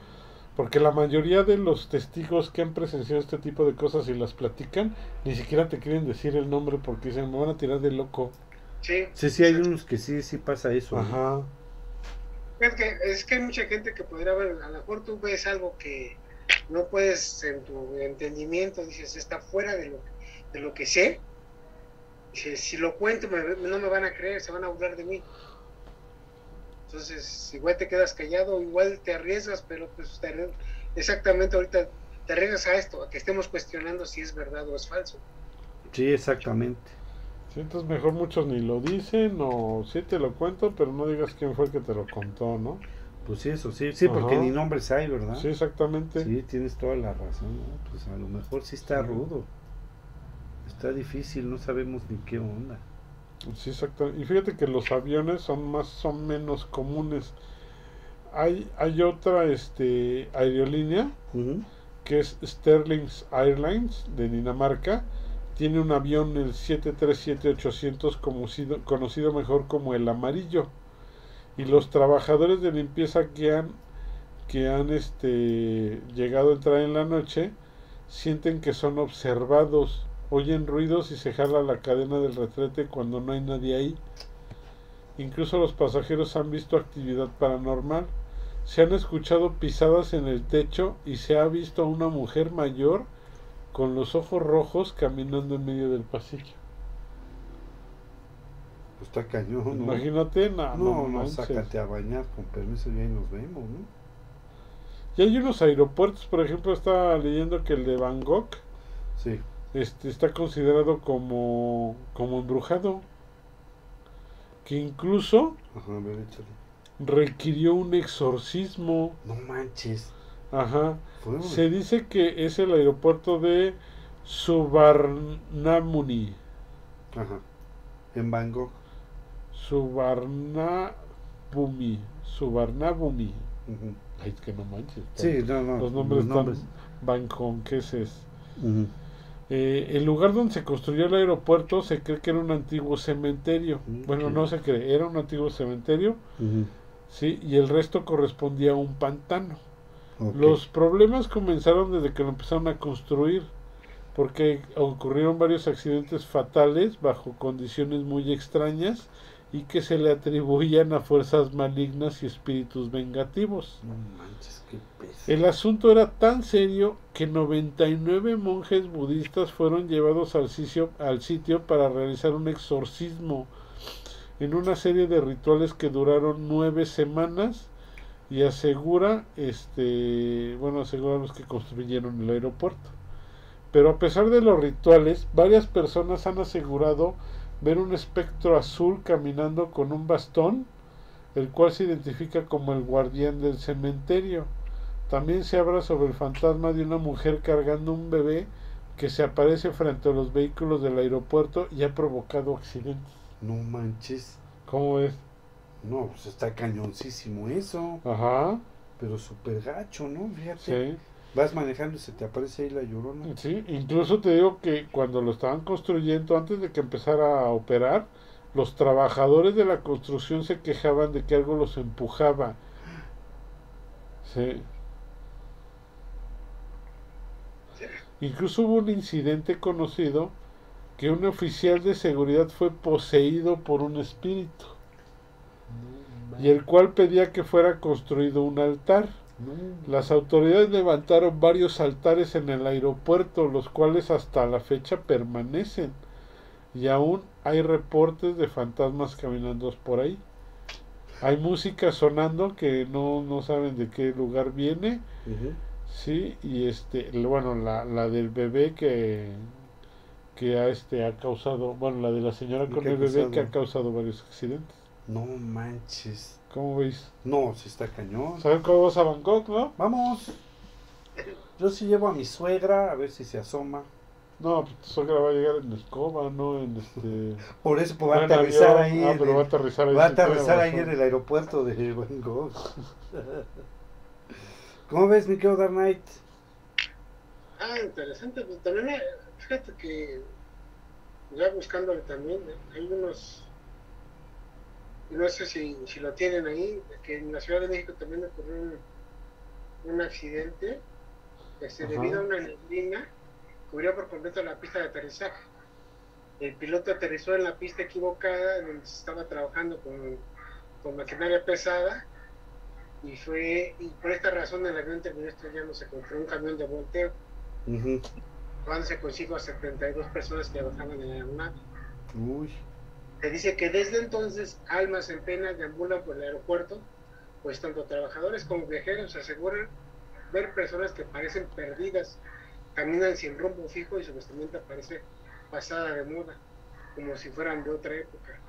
porque la mayoría de los testigos que han presenciado este tipo de cosas y las platican, ni siquiera te quieren decir el nombre porque dicen, me van a tirar de loco. Sí. Sí, sí, hay unos que sí, sí pasa eso. ¿no? Ajá. Es que, es que hay mucha gente que podría ver, a lo mejor tú ves algo que no puedes en tu entendimiento, dices, está fuera de lo, de lo que sé. Dices, si lo cuento me- no me van a creer, se van a burlar de mí. Entonces, igual te quedas callado, igual te arriesgas, pero pues te exactamente ahorita te arriesgas a esto, a que estemos cuestionando si es verdad o es falso. Sí, exactamente. Sí, entonces mejor muchos ni lo dicen o sí te lo cuento, pero no digas quién fue el que te lo contó, ¿no? Pues sí, eso sí, sí, porque ni nombres hay, ¿verdad? Sí, exactamente. Sí, tienes toda la razón, ¿no? Pues a lo mejor sí está rudo. Está difícil, no sabemos ni qué onda. Sí, exacto. Y fíjate que los aviones son más son menos comunes. Hay, hay otra este aerolínea que es Sterling Airlines de Dinamarca. Tiene un avión el 737-800 conocido, conocido mejor como el amarillo. Y los trabajadores de limpieza que han que han este llegado a entrar en la noche sienten que son observados, oyen ruidos y se jala la cadena del retrete cuando no hay nadie ahí. Incluso los pasajeros han visto actividad paranormal. Se han escuchado pisadas en el techo y se ha visto a una mujer mayor con los ojos rojos caminando en medio del pasillo. Pues está cañón, ¿no? Imagínate, no, no, no sácate a bañar, con permiso, y ahí nos vemos, ¿no? Y hay unos aeropuertos, por ejemplo, estaba leyendo que el de Bangkok Sí. este, está considerado como, como embrujado. Que incluso Ajá, ver, requirió un exorcismo. No manches. Ajá. Se dice que es el aeropuerto de Suvarnamuni. Ajá. En Bangkok. Subarna Bumi. Subarna Bumi. Ay, que no manches. Sí, no, no. Los nombres, los nombres. tan Bangkokeses. Eh, el lugar donde se construyó el aeropuerto se cree que era un antiguo cementerio. Mm, Bueno, no se cree, era un antiguo cementerio, sí, y el resto correspondía a un pantano. Los problemas comenzaron desde que lo empezaron a construir, porque ocurrieron varios accidentes fatales bajo condiciones muy extrañas y que se le atribuían a fuerzas malignas y espíritus vengativos. No manches, qué. El asunto era tan serio que 99 monjes budistas fueron llevados al sitio, al sitio para realizar un exorcismo en una serie de rituales que duraron nueve semanas y asegura, este, bueno, aseguran los que construyeron el aeropuerto. Pero a pesar de los rituales, varias personas han asegurado ver un espectro azul caminando con un bastón, el cual se identifica como el guardián del cementerio. También se habla sobre el fantasma de una mujer cargando un bebé que se aparece frente a los vehículos del aeropuerto y ha provocado accidentes. No manches. ¿Cómo es? No, pues está cañoncísimo eso. Ajá, Pero súper gacho, ¿no? Fíjate. sí. Vas manejando y se te aparece ahí la llorona. Sí, incluso te digo que cuando lo estaban construyendo, antes de que empezara a operar, los trabajadores de la construcción se quejaban de que algo los empujaba. Sí. Incluso hubo un incidente conocido que un oficial de seguridad fue poseído por un espíritu y el cual pedía que fuera construido un altar. Las autoridades levantaron varios altares en el aeropuerto, los cuales hasta la fecha permanecen. Y aún hay reportes de fantasmas caminando por ahí. Hay música sonando que no, no saben de qué lugar viene. Sí, y este, bueno, la, la del bebé que, que ha, este, ha causado, bueno, la de la señora ¿Y con el bebé que ha causado varios accidentes. No manches. ¿Cómo veis? No, sí está cañón. ¿Saben cómo vas a Bangkok, no? Vamos. Yo sí llevo a mi suegra a ver si se asoma. No, pues tu suegra va a llegar en escoba, no en este... Por eso pues, va a no aterrizar ahí. Ah, en pero el- va a aterrizar ahí. va a aterrizar ahí en el aeropuerto de Bangkok. ¿Cómo ves, mi querido Dark Knight? Ah, interesante. Pues también, me- fíjate que ya buscándole también, ¿eh? hay unos, no sé si, si lo tienen ahí, que en la Ciudad de México también ocurrió un, un accidente, este, debido a una neblina, cubrió por completo la pista de aterrizaje. El piloto aterrizó en la pista equivocada, donde se estaba trabajando con, con maquinaria pesada, y fue, y por esta razón el avión terminó estrellándose contra un camión de volteo Ujú. llevándose consigo a 72 personas que bajaban en la aeronave. Uy. Se dice que desde entonces almas en pena deambulan por el aeropuerto, pues tanto trabajadores como viajeros aseguran ver personas que parecen perdidas, caminan sin rumbo fijo y su vestimenta parece pasada de moda, como si fueran de otra época.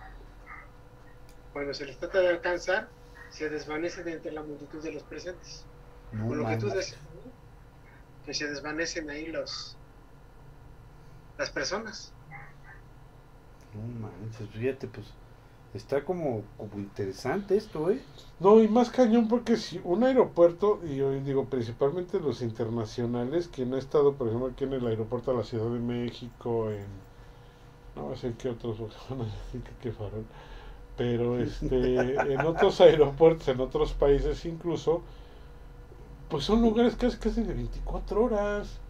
Cuando se les trata de alcanzar, se desvanecen entre la multitud de los presentes. No Con lo que tú decías, ¿no? que se desvanecen ahí los las personas. No manches, fíjate, pues está como, como interesante esto, ¿eh? No, y más cañón porque si un aeropuerto, y yo digo principalmente los internacionales, quien ha estado, por ejemplo, aquí en el aeropuerto de la Ciudad de México, en... No sé qué otros, que qué farol, pero este, en otros aeropuertos, en otros países incluso, pues son lugares casi, casi de 24 horas.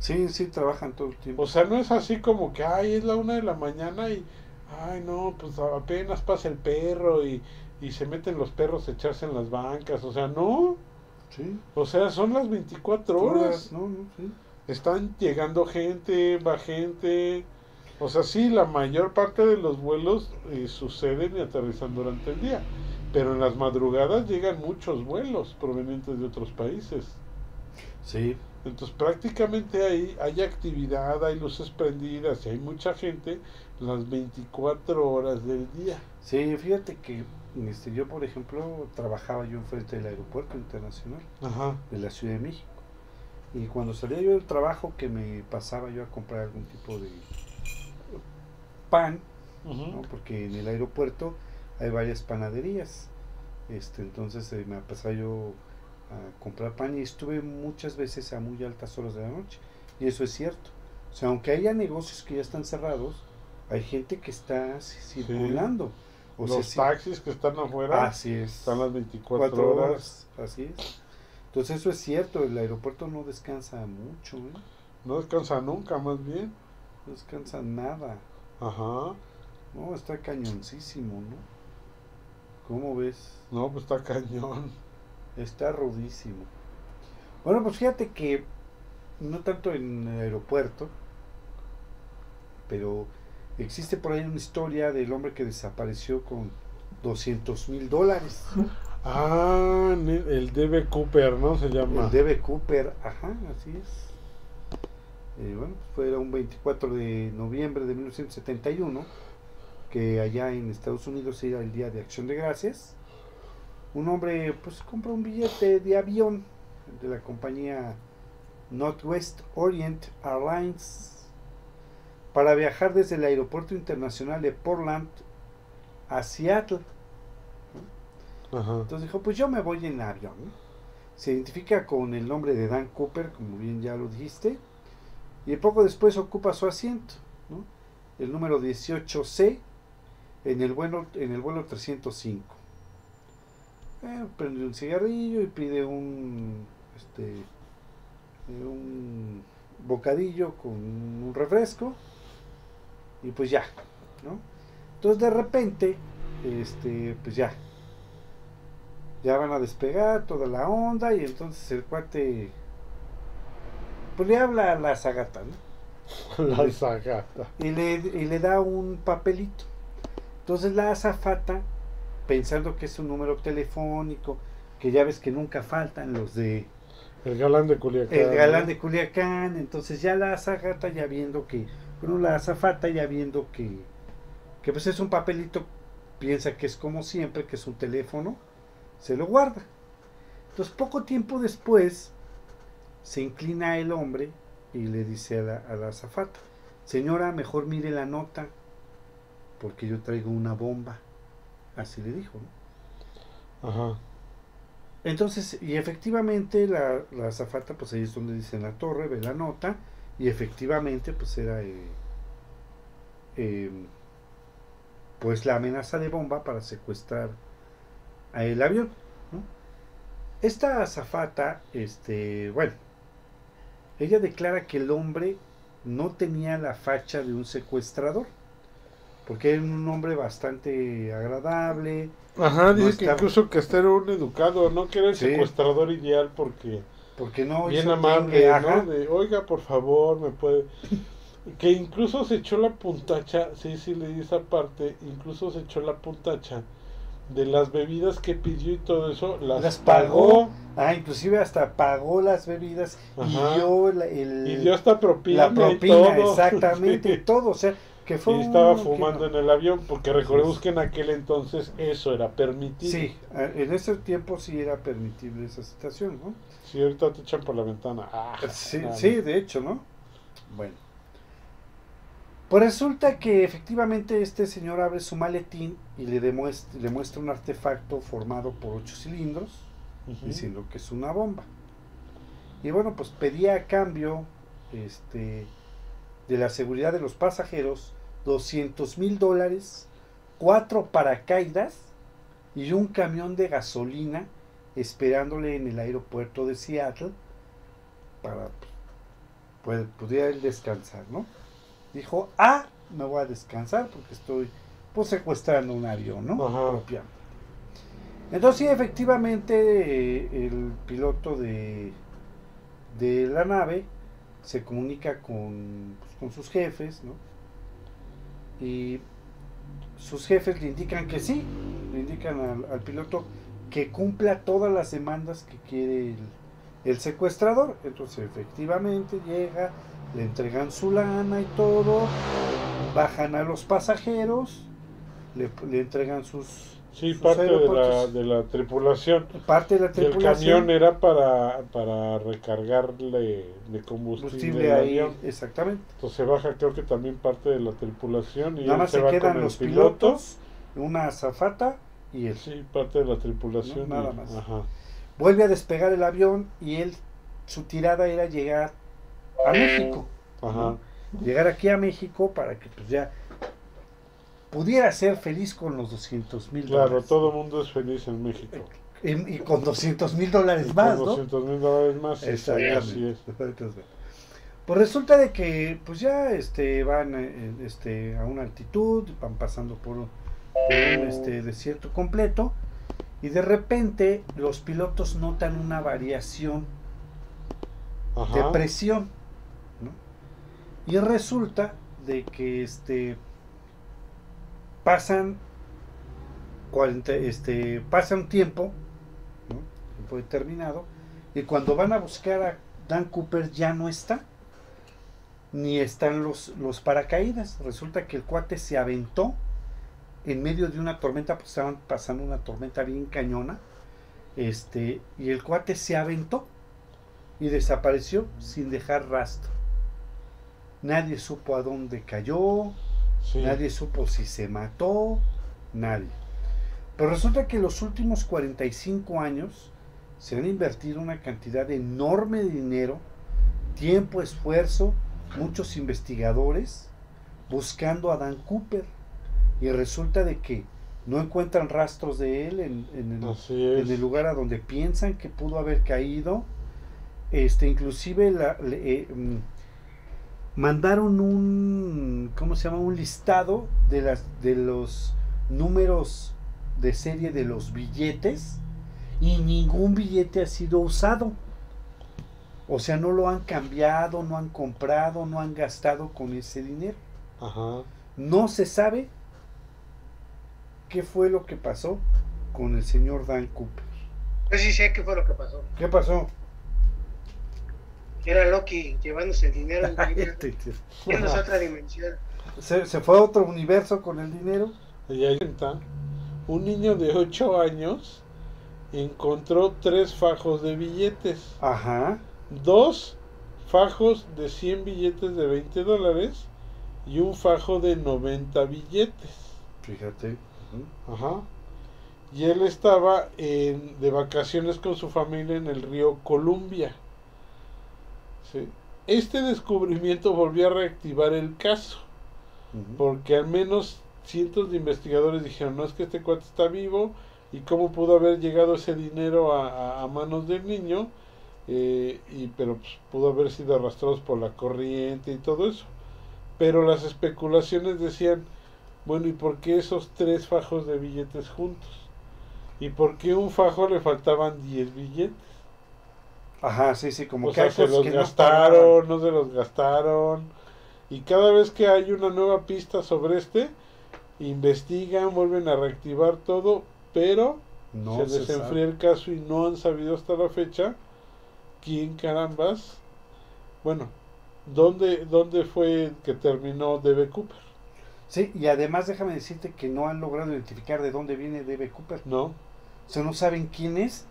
Sí, sí, trabajan todo el tiempo. O sea, no es así como que, ay, es la una de la mañana y, ay, no, pues apenas pasa el perro y, y se meten los perros a echarse en las bancas. O sea, no. sí, O sea, son las 24 horas. No, no, sí. Están llegando gente, va gente. O sea, sí, la mayor parte de los vuelos eh, suceden y aterrizan durante el día. Pero en las madrugadas llegan muchos vuelos provenientes de otros países. Sí, Entonces prácticamente ahí hay actividad, hay luces prendidas y hay mucha gente las 24 horas del día. sí, fíjate que este, yo, por ejemplo, trabajaba yo enfrente del aeropuerto internacional Ajá. de la Ciudad de México. Y cuando salía yo del trabajo que me pasaba yo a comprar algún tipo de pan, porque en el aeropuerto hay varias panaderías. Este, entonces eh, me pasado yo a comprar pan y estuve muchas veces a muy altas horas de la noche. Y eso es cierto. O sea, aunque haya negocios que ya están cerrados, hay gente que está circulando. O Los taxis que están afuera así es. están las 24 horas. Así es. Entonces eso es cierto, el aeropuerto no descansa mucho. ¿eh? No descansa nunca, más bien. No descansa nada. Ajá. No, está cañoncísimo, ¿no? ¿Cómo ves? No, pues está cañón. Está rudísimo. Bueno, pues fíjate que no tanto en el aeropuerto, pero existe por ahí una historia del hombre que desapareció con 200 mil dólares. Ah, el DB Cooper, ¿no? Se llama. El DB Cooper, ajá, así es. Eh, bueno, fue un 24 de noviembre de 1971, que allá en Estados Unidos era el Día de Acción de Gracias. Un hombre, pues, compra un billete de avión de la compañía Northwest Orient Airlines para viajar desde el aeropuerto internacional de Portland a Seattle entonces dijo, pues yo me voy en avión. Se identifica con el nombre de Dan Cooper, como bien ya lo dijiste, y poco después ocupa su asiento, el número 18C, en el vuelo, en el vuelo 305. Prende un cigarrillo y pide un, este, un bocadillo con un refresco, y pues ya, ¿no? Entonces de repente, este, pues ya, ya van a despegar toda la onda y entonces el cuate pues le habla a la zagata, ¿no? La zagata. Y le, y le da un papelito. Entonces la azafata, pensando que es un número telefónico, que ya ves que nunca faltan los de... El galán de Culiacán. El galán de Culiacán. Entonces ya la azafata ya viendo que... Bueno, la azafata ya viendo que... Que pues es un papelito, piensa que es como siempre, que es un teléfono se lo guarda. Entonces poco tiempo después se inclina el hombre y le dice a la, azafata, señora, mejor mire la nota porque yo traigo una bomba. Así le dijo. Ajá. Entonces, y efectivamente la, azafata, pues ahí es donde dice en la torre, ve la nota, y efectivamente, pues era eh, em, pues la amenaza de bomba para secuestrar el avión. Esta azafata, este, bueno, ella declara que el hombre no tenía la facha de un secuestrador, porque era un hombre bastante agradable. Ajá, dice que incluso que este era un educado, no que era el secuestrador ideal porque porque no bien amable, De, oiga, por favor, me puede que incluso se echó la puntacha, sí, sí leí esa parte, incluso se echó la puntacha de las bebidas que pidió y todo eso, las, pagó. Ah, inclusive hasta pagó las bebidas y dio el, y dio hasta propina, la propina, exactamente, todo, o sea, que fue y estaba fumando en el avión, porque recordemos que en aquel entonces eso era permitido. Sí, en ese tiempo sí era permitible esa situación, ¿no? Sí, ahorita te echan por la ventana. Ah, sí, sí, de hecho, ¿no? Bueno. Pues resulta que efectivamente este señor abre su maletín y le, demuestra, le muestra un artefacto formado por ocho cilindros, diciendo que es una bomba. Y bueno, pues pedía a cambio este, de la seguridad de los pasajeros 200 mil dólares, cuatro paracaídas y un camión de gasolina esperándole en el aeropuerto de Seattle para pues, pudiera él descansar, ¿no? dijo, ah, me voy a descansar porque estoy pues, secuestrando un avión, ¿no? Entonces sí, efectivamente eh, el piloto de, de la nave se comunica con, con sus jefes, ¿no? Y sus jefes le indican que sí, le indican al, piloto que cumpla todas las demandas que quiere el, el secuestrador. Entonces efectivamente llega, le entregan su lana y todo, bajan a los pasajeros, le, entregan sus Sí, parte de la, de la tripulación. Parte de la Y el tripulación. camión era para, para recargarle de combustible, combustible al ahí, avión. exactamente. Entonces se baja creo que también parte de la tripulación y Nada más se se va quedan con los piloto. pilotos, una azafata y él. Sí, parte de la tripulación. No, nada y- más. Ajá. Vuelve a despegar el avión y él, su tirada era llegar a México. Ajá. Llegar aquí a México para que pues ya pudiera ser feliz con los 200 mil Claro, dólares. todo el mundo es feliz en México. Y, y con 200 mil dólares más, con ¿no? 200 mil dólares más. Exactamente. Así es. Pues resulta de que pues ya este van eh, este a una altitud, van pasando por, un- por un este desierto completo y de repente los pilotos notan una variación Ajá. de presión, ¿no? Y resulta de que este pasan 40, este pasa un tiempo, ¿no? tiempo y cuando van a buscar a Dan Cooper ya no está, ni están los, los paracaídas. Resulta que el cuate se aventó en medio de una tormenta, pues estaban pasando una tormenta bien cañona, este, y el cuate se aventó y desapareció sin dejar rastro. Nadie supo a dónde cayó, Sí. nadie supo si se mató, nadie. Pero resulta que en los últimos 45 años se han invertido una cantidad enorme de dinero, tiempo, esfuerzo, muchos investigadores buscando a Dan Cooper. Y resulta de que no encuentran rastros de él en, en el, en lugar a donde piensan que pudo haber caído. Este, inclusive la- le- eh, mm, mandaron un, ¿cómo se llama? Un listado de las de los números de serie de los billetes y ningún billete ha sido usado. O sea, no lo han cambiado, no han comprado, no han gastado con ese dinero. Ajá. No se sabe qué fue lo que pasó con el señor Dan Cooper. Yo sí sé qué fue lo que pasó. ¿Qué pasó? Era Loki llevándose el dinero Este, yéndose a otra dimensión. se, se fue a otro universo con el dinero. Y ahí está. Un niño de 8 años encontró tres fajos de billetes. Ajá. Dos fajos de 100 billetes de 20 dólares y un fajo de 90 billetes. Fíjate. Ajá. Y él estaba en- de vacaciones con su familia en el río Columbia. Sí. Este descubrimiento volvió a reactivar el caso, porque al menos cientos de investigadores dijeron, no es que este cuate está vivo y cómo pudo haber llegado ese dinero a, a- a manos del niño, Eh, y, pero pues, pudo haber sido arrastrados por la corriente y todo eso. Pero las especulaciones decían, bueno, ¿y por qué esos tres fajos de billetes juntos? ¿Y por qué un fajo le faltaban 10 billetes? Ajá, sí, sí, como o que sea, hay se los que gastaron, no se los gastaron. Y cada vez que hay una nueva pista sobre este, investigan, vuelven a reactivar todo, pero No se se el caso y no han sabido hasta la fecha quién carambas. Bueno, ¿dónde, dónde fue que terminó D.B. Cooper? Sí, y además déjame decirte que no han logrado identificar de dónde viene D.B. Cooper. ¿No? O sea, no saben quién es.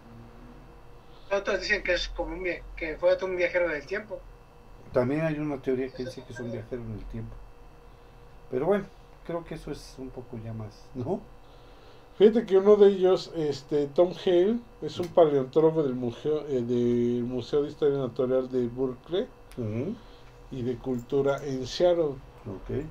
Otros dicen que es como un que fue un viajero del tiempo. También hay una teoría que dice que es un viajero en el tiempo. Pero bueno, creo que eso es un poco ya más, ¿no? Fíjate que uno de ellos, este Tom Hale, es un paleontólogo del museo, eh, del museo de Historia Natural de Berkeley y de Cultura en Seattle. Ok.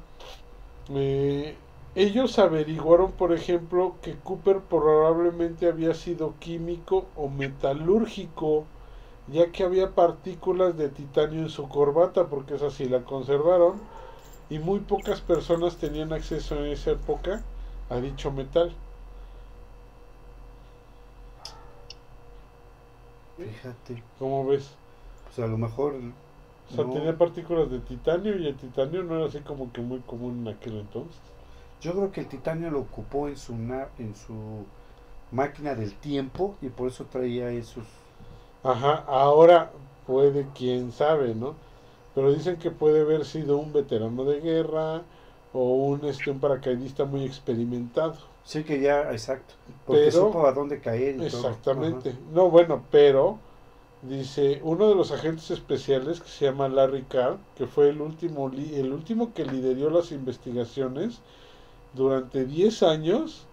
Eh, ellos averiguaron, por ejemplo, que Cooper probablemente había sido químico o metalúrgico, ya que había partículas de titanio en su corbata, porque esa sí la conservaron, y muy pocas personas tenían acceso en esa época a dicho metal. Fíjate. ¿Cómo ves? Pues a lo mejor. O sea, no- tenía partículas de titanio y el titanio no era así como que muy común en aquel entonces. Yo creo que el titanio lo ocupó en su na- en su máquina del tiempo y por eso traía esos. Ajá, ahora puede, quién sabe, ¿no? Pero dicen que puede haber sido un veterano de guerra, o un, este, un paracaidista muy experimentado. Sí, que ya, exacto. Porque Pero- supo a dónde caer y todo. Exactamente. No, bueno, pero dice uno de los agentes especiales que se llama Larry Carr, que fue el último li- el último que lideró las investigaciones durante 10 años,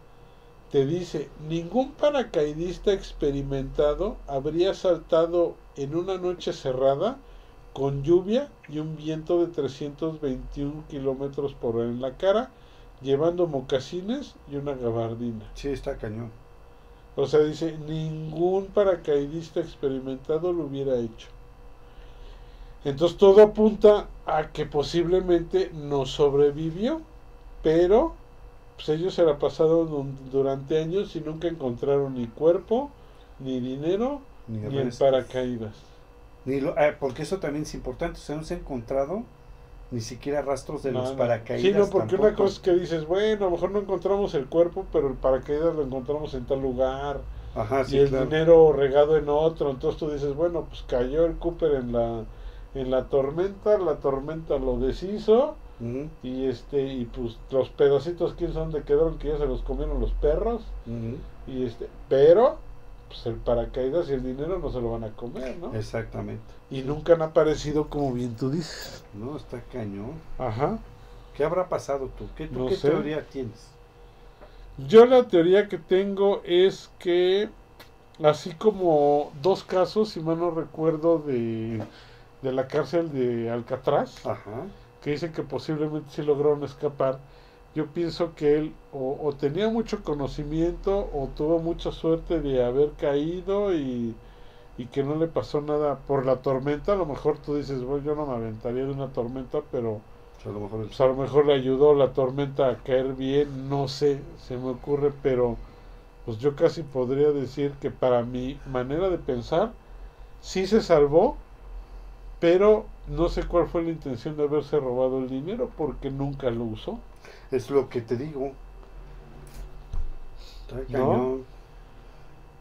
te dice, ningún paracaidista experimentado habría saltado en una noche cerrada con lluvia y un viento de 321 kilómetros por hora en la cara, llevando mocasines y una gabardina. Sí, está cañón. O sea, dice, ningún paracaidista experimentado lo hubiera hecho. Entonces todo apunta a que posiblemente no sobrevivió, pero pues ellos se la pasaron durante años y nunca encontraron ni cuerpo, ni dinero, Ni, ni el paracaídas. Ni lo- ah, porque eso también es importante. O sea, no se ha encontrado ni siquiera rastros de los paracaídas. Sí, no, porque una cosa es que dices, bueno, a lo mejor no encontramos el cuerpo, pero el paracaídas lo encontramos en tal lugar. Ajá, sí, y el claro. dinero regado en otro. Entonces tú dices, bueno, pues cayó el Cooper en la en la tormenta, la tormenta lo deshizo Y este y pues los pedacitos quién son de quedaron que ya se los comieron los perros y este, pero pues el paracaídas y el dinero no se lo van a comer, ¿no? Exactamente. Y nunca han aparecido como bien tú dices. No, está cañón. Ajá. ¿Qué habrá pasado tú? ¿Qué, tú No qué sé. teoría tienes? Yo la teoría que tengo es que, así como dos casos, si mal no recuerdo, de, de la cárcel de Alcatraz, Ajá. Que dicen que posiblemente sí lograron escapar, yo pienso que él o, o tenía mucho conocimiento o tuvo mucha suerte de haber caído y, y que no le pasó nada por la tormenta. A lo mejor tú dices, bueno, yo no me aventaría de una tormenta, pero a lo mejor pues a lo mejor le ayudó la tormenta a caer bien, no sé, se me ocurre, pero pues yo casi podría decir que para mi manera de pensar, sí se salvó, pero no sé cuál fue la intención de haberse robado el dinero porque nunca lo usó. es lo que te digo. Está ¿No? cañón.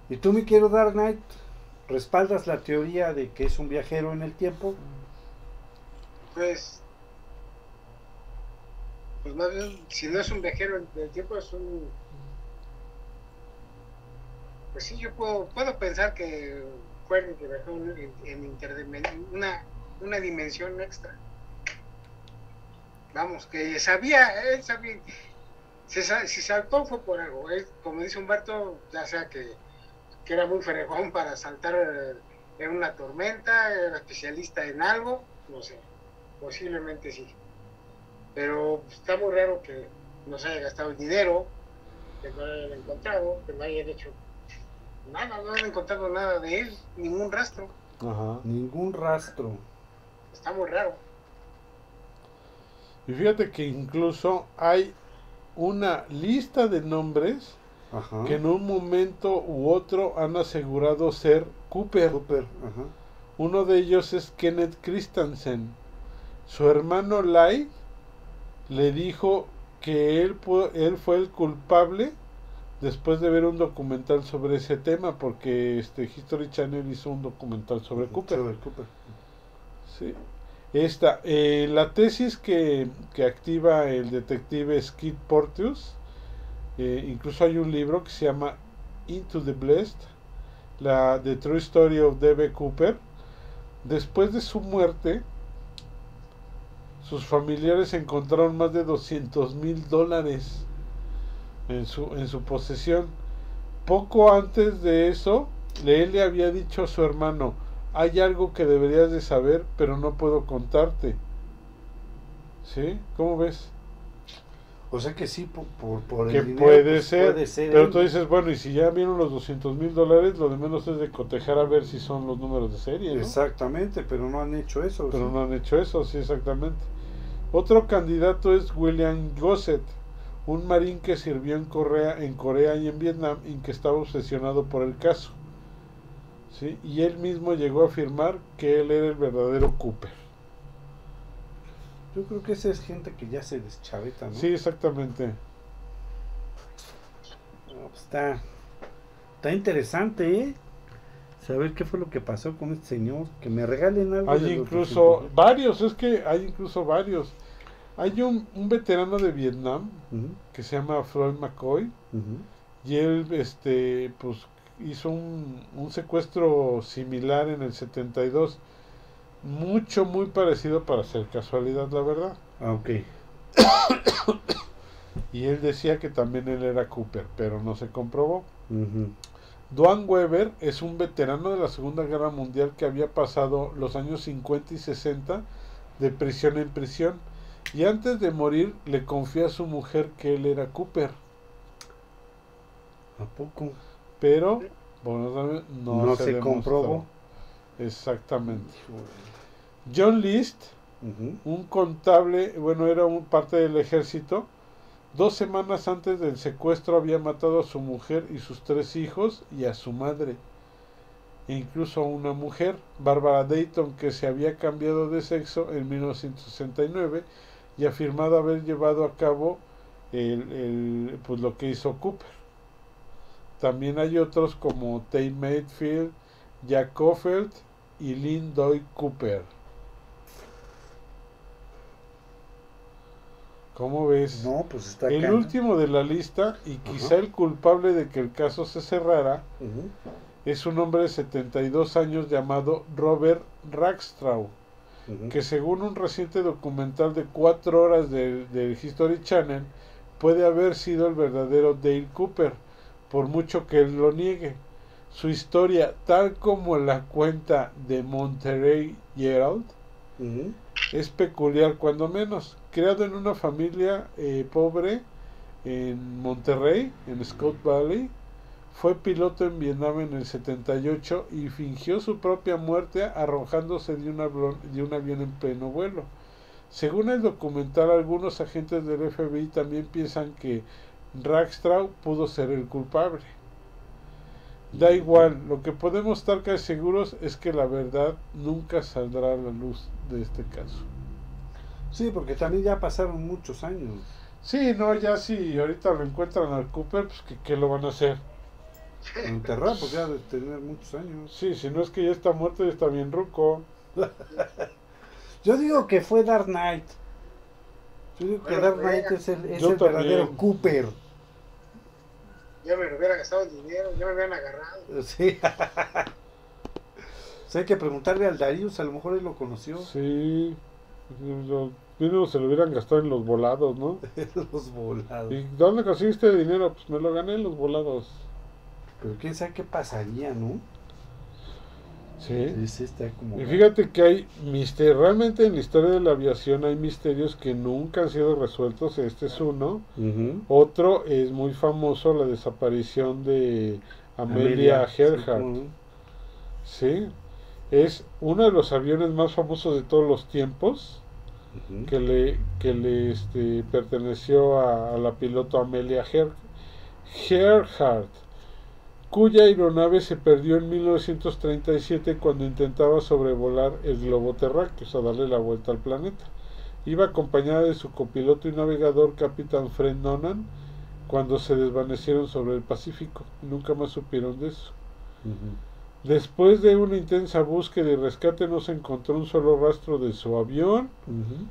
¿Y tú, mi quiero Dark Knight? ¿Respaldas la teoría de que es un viajero en el tiempo? Pues, pues más bien, si no es un viajero del tiempo, es un... Pues sí, yo puedo, puedo pensar que fue viajó en, en interdimen- una, una dimensión extra. Vamos, que sabía, él sabía, si, sa- si saltó fue por algo, él, como dice Humberto, ya sea que, que era muy ferejón para saltar eh, en una tormenta, era especialista en algo, no sé, posiblemente sí. Pero está muy raro que no se haya gastado el dinero, que no lo hayan encontrado, que no hayan hecho nada, no han encontrado nada de él, ningún rastro. Ajá. Ningún rastro. Está muy raro. Y fíjate que incluso hay una lista de nombres Ajá. que en un momento u otro han asegurado ser Cooper. Cooper, ajá. Uno de ellos es Kenneth Christensen. Su hermano Lai le dijo que él, fue el culpable después de ver un documental sobre ese tema, porque este History Channel hizo un documental sobre Cooper. Sobre Cooper. Sí. Esta, eh, la tesis que, que activa el detective Skid Porteous, eh, incluso hay un libro que se llama Into the Blessed, la The True Story of D.B. Cooper. Después de su muerte, sus familiares encontraron más de 200 mil dólares en su, en su posesión. Poco antes de eso, él le había dicho a su hermano, hay algo que deberías de saber, pero no puedo contarte. ¿Sí? ¿Cómo ves? O sea que sí, por, por, por que el dinero, puede, pues, ser, puede ser Pero él. tú dices, bueno, y si ya vieron los 200 mil dólares, lo de menos es de cotejar a ver si son los números de serie, ¿no? Exactamente, pero no han hecho eso. Pero ¿sí? no han hecho eso, sí, exactamente. Otro candidato es William Gossett, un marín que sirvió en Corea, en Corea y en Vietnam y que estaba obsesionado por el caso. ¿Sí? Y él mismo llegó a afirmar que él era el verdadero Cooper. Yo creo que esa es gente que ya se deschaveta, ¿no? Sí, exactamente. No, pues está, está interesante, ¿eh? Saber qué fue lo que pasó con este señor. Que me regalen algo. Hay de incluso 200 mil. varios, es que hay incluso varios. Hay un, un veterano de Vietnam que se llama Floyd McCoy y él este pues hizo un, un secuestro similar en el 72 mucho muy parecido para ser casualidad la verdad Ah, ok. y él decía que también él era Cooper pero no se comprobó Ujú. Duane Weber es un veterano de la Segunda Guerra Mundial que había pasado los años 50 y 60 de prisión en prisión y antes de morir le confió a su mujer que él era Cooper, ¿A poco? Pero bueno, no, No se, se comprobó. Exactamente. John List, un contable, bueno, era un parte del ejército. Dos semanas antes del secuestro había matado a su mujer y sus tres hijos y a su madre. E incluso a una mujer, Barbara Dayton, que se había cambiado de sexo en 1969 y afirmado haber llevado a cabo el, el- pues lo que hizo Cooper. También hay otros como Tate Mayfield, Jack Coffeld y Lynn Doy Cooper. ¿Cómo ves? No, pues está el último de la lista y quizá el culpable de que el caso se cerrara es un hombre de 72 años llamado Robert Rackstraw, que según un reciente documental de 4 horas del del History Channel puede haber sido el verdadero Dale Cooper, por mucho que él lo niegue. Su historia, tal como la cuenta de Monterey Herald, Ujú. es peculiar cuando menos. Creado en una familia eh, pobre en Monterrey, en Scott Valley, fue piloto en Vietnam en el 78 y fingió su propia muerte arrojándose de un, avión, de un avión en pleno vuelo. Según el documental, algunos agentes del FBI también piensan que Rackstraw pudo ser el culpable. Da igual, lo que podemos estar casi seguros es que la verdad nunca saldrá a la luz de este caso. Sí, porque también ya pasaron muchos años. Sí, no, ya si ahorita lo encuentran al Cooper, pues que qué lo van a hacer. Enterrado, pues ya de tener muchos años. Sí, si no es que ya está muerto, ya está bien ruco. Yo digo que fue Dark Knight. Yo digo que Dark pues, Knight es el, es yo el verdadero. Cooper. Ya me lo hubiera gastado el dinero, ya me hubieran agarrado. Sí. O sea, hay que preguntarle al Darius, a lo mejor él lo conoció. Sí, lo, mínimo se lo hubieran gastado en los volados, ¿no? Los volados. ¿Y dónde conseguiste el dinero? Pues me lo gané en los volados. Pero quién sabe qué pasaría, ¿no? Sí. Sí, sí, está como. Y fíjate que hay misterios, realmente en la historia de la aviación hay misterios que nunca han sido resueltos, este es uno. Otro es muy famoso, la desaparición de Amelia, Earhart. sí, es uno de los aviones más famosos de todos los tiempos que le, que le este, perteneció a, a la piloto Amelia Ear- Earhart, cuya aeronave se perdió en 1937 cuando intentaba sobrevolar el globo terráqueo, o sea, darle la vuelta al planeta. Iba acompañada de su copiloto y navegador, capitán Fred Nonan, cuando se desvanecieron sobre el Pacífico. Nunca más supieron de eso. Después de una intensa búsqueda y rescate no se encontró un solo rastro de su avión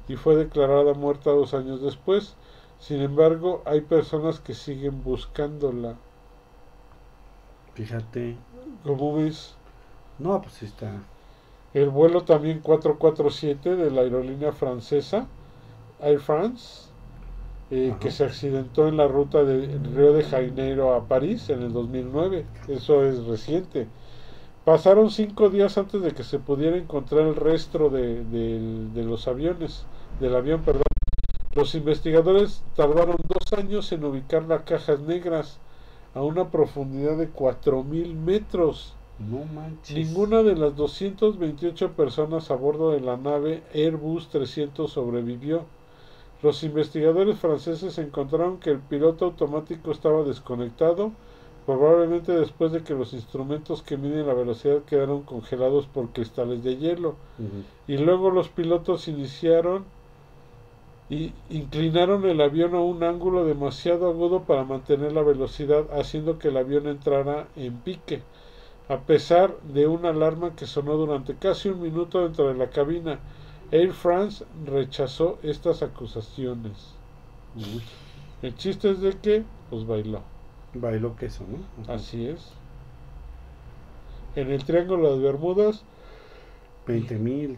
y fue declarada muerta dos años después. Sin embargo, hay personas que siguen buscándola. Fíjate. ¿Cómo ves? No, pues sí está. El vuelo también 447 de la aerolínea francesa Air France, eh, que se accidentó en la ruta de Río de Janeiro a París en el 2009. Eso es reciente. Pasaron cinco días antes de que se pudiera encontrar el resto de, de los aviones, del avión, perdón. Los investigadores tardaron dos años en ubicar las cajas negras a una profundidad de 4.000 metros. No manches. Ninguna de las 228 personas a bordo de la nave Airbus 300 sobrevivió. Los investigadores franceses encontraron que el piloto automático estaba desconectado, probablemente después de que los instrumentos que miden la velocidad quedaron congelados por cristales de hielo. Y luego los pilotos iniciaron y inclinaron el avión a un ángulo demasiado agudo para mantener la velocidad, haciendo que el avión entrara en pique. A pesar de una alarma que sonó durante casi un minuto dentro de la cabina, Air France rechazó estas acusaciones. El chiste es de que pues bailó. Bailó queso, ¿no? Así es. En el Triángulo de Bermudas. 20 mil.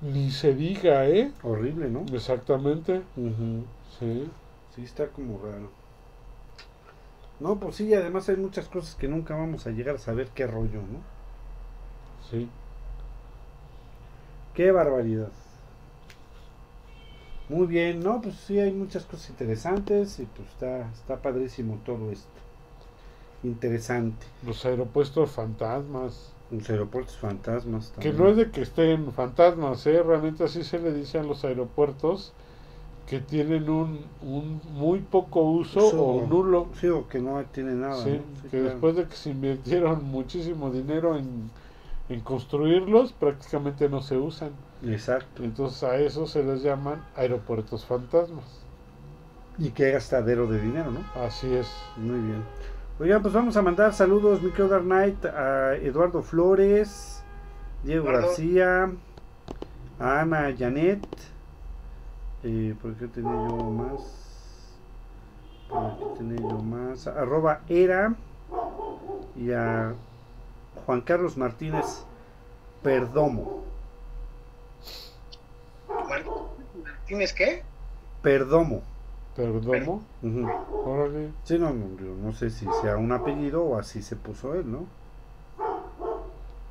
Ni se diga, ¿eh? Horrible, ¿no? Exactamente. Sí. Sí, está como raro. No, pues sí, además hay muchas cosas que nunca vamos a llegar a saber qué rollo, ¿no? Sí. Qué barbaridad. Muy bien, no, pues sí hay muchas cosas interesantes y pues está, está padrísimo todo esto. Interesante. Los aeropuertos fantasmas. Los aeropuertos fantasmas. Que no es de que estén fantasmas, ¿eh? realmente así se le dice a los aeropuertos que tienen un, un muy poco uso, o nulo. Sí, o que no tienen nada. Sí, que después de que se invirtieron muchísimo dinero en, en construirlos, prácticamente no se usan. Exacto. Entonces a eso se les llaman aeropuertos fantasmas. Y qué gastadero de dinero, ¿no? Así es. Muy bien. Oigan, pues vamos a mandar saludos, mi Dark Knight, a Eduardo Flores, Diego García, a Ana Janet, eh, ¿por qué tenía yo más? ¿Por qué tenía yo más? Arroba Era y a Juan Carlos Martínez Perdomo. ¿Martínez qué? Perdomo. ¿Perdomo? Sí, no, no, sé si sea un apellido o así se puso él, ¿no?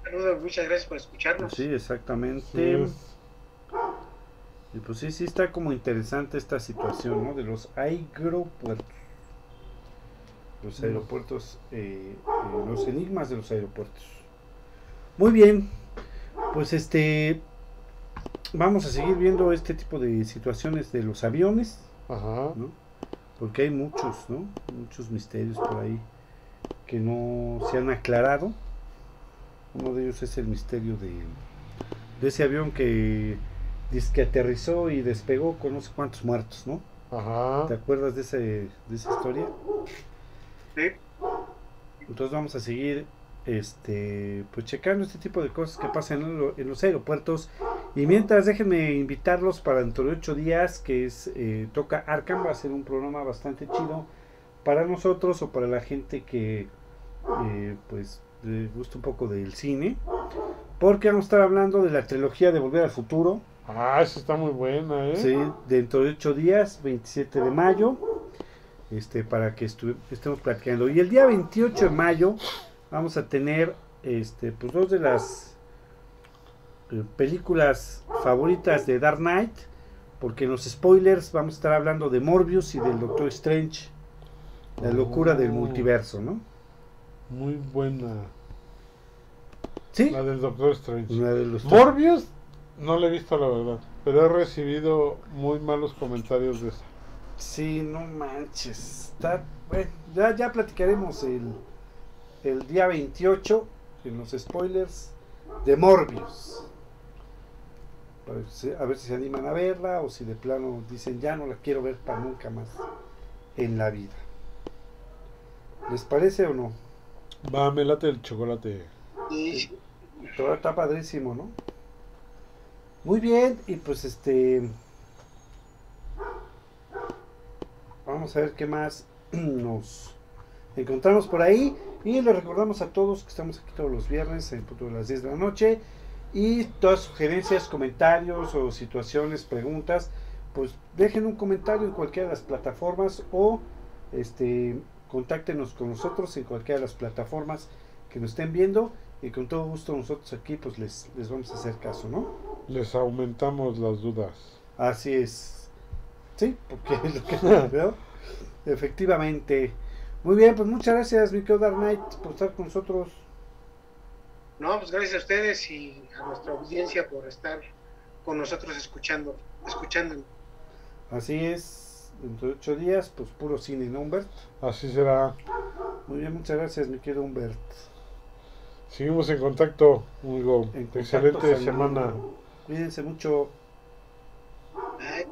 Saludos, muchas gracias por escucharnos. Sí, exactamente. Y pues sí, sí está como interesante esta situación, ¿no? De los aeropuertos. Los aeropuertos, eh, eh, los enigmas de los aeropuertos. Muy bien, pues este, vamos a seguir viendo este tipo de situaciones de los aviones. Ajá. ¿no? Porque hay muchos, ¿no? Muchos misterios por ahí que no se han aclarado. Uno de ellos es el misterio de, de ese avión que dice que aterrizó y despegó con no sé cuántos muertos, ¿no? Ajá. ¿Te acuerdas de, ese, de esa historia? Sí. Entonces vamos a seguir este pues checando este tipo de cosas que pasan en, los aeropuertos y mientras déjenme invitarlos para dentro de ocho días que es eh, toca Arkham va a ser un programa bastante chido para nosotros o para la gente que eh, pues le gusta un poco del cine porque vamos a estar hablando de la trilogía de Volver al Futuro ah esa está muy buena ¿eh? sí dentro de ocho días 27 de mayo este para que estemos platicando y el día 28 de mayo vamos a tener este pues dos de las películas favoritas de Dark Knight porque en los spoilers vamos a estar hablando de Morbius y del Doctor Strange la locura del oh. multiverso no muy buena. Sí la del Doctor Strange. Morbius no la he visto la verdad pero he recibido muy malos comentarios de esa. Sí no manches está bueno ya ya platicaremos el el día 28 en los spoilers de Morbius. A ver si se animan a verla o si de plano dicen ya no la quiero ver para nunca más en la vida. ¿Les parece o no? Va, me late el chocolate. Todo está padrísimo, ¿no? Muy bien, y pues este. Vamos a ver qué más nos encontramos por ahí. Y les recordamos a todos que estamos aquí todos los viernes en punto de las 10 de la noche. Y todas sugerencias, comentarios o situaciones, preguntas, pues dejen un comentario en cualquiera de las plataformas o este contáctenos con nosotros en cualquiera de las plataformas que nos estén viendo y con todo gusto nosotros aquí pues les, les vamos a hacer caso, ¿no? Les aumentamos las dudas. Así es. Sí, porque es lo que veo. Efectivamente. Muy bien, pues muchas gracias, mi querido Dark Knight, por estar con nosotros. No, pues gracias a ustedes y a nuestra audiencia por estar con nosotros escuchando, escuchando. Así es, dentro de ocho días, pues puro cine, ¿no, Humbert? Así será. Muy bien, muchas gracias, mi querido Humbert. Seguimos en contacto, Hugo. Excelente semana. Cuídense mucho. Bye.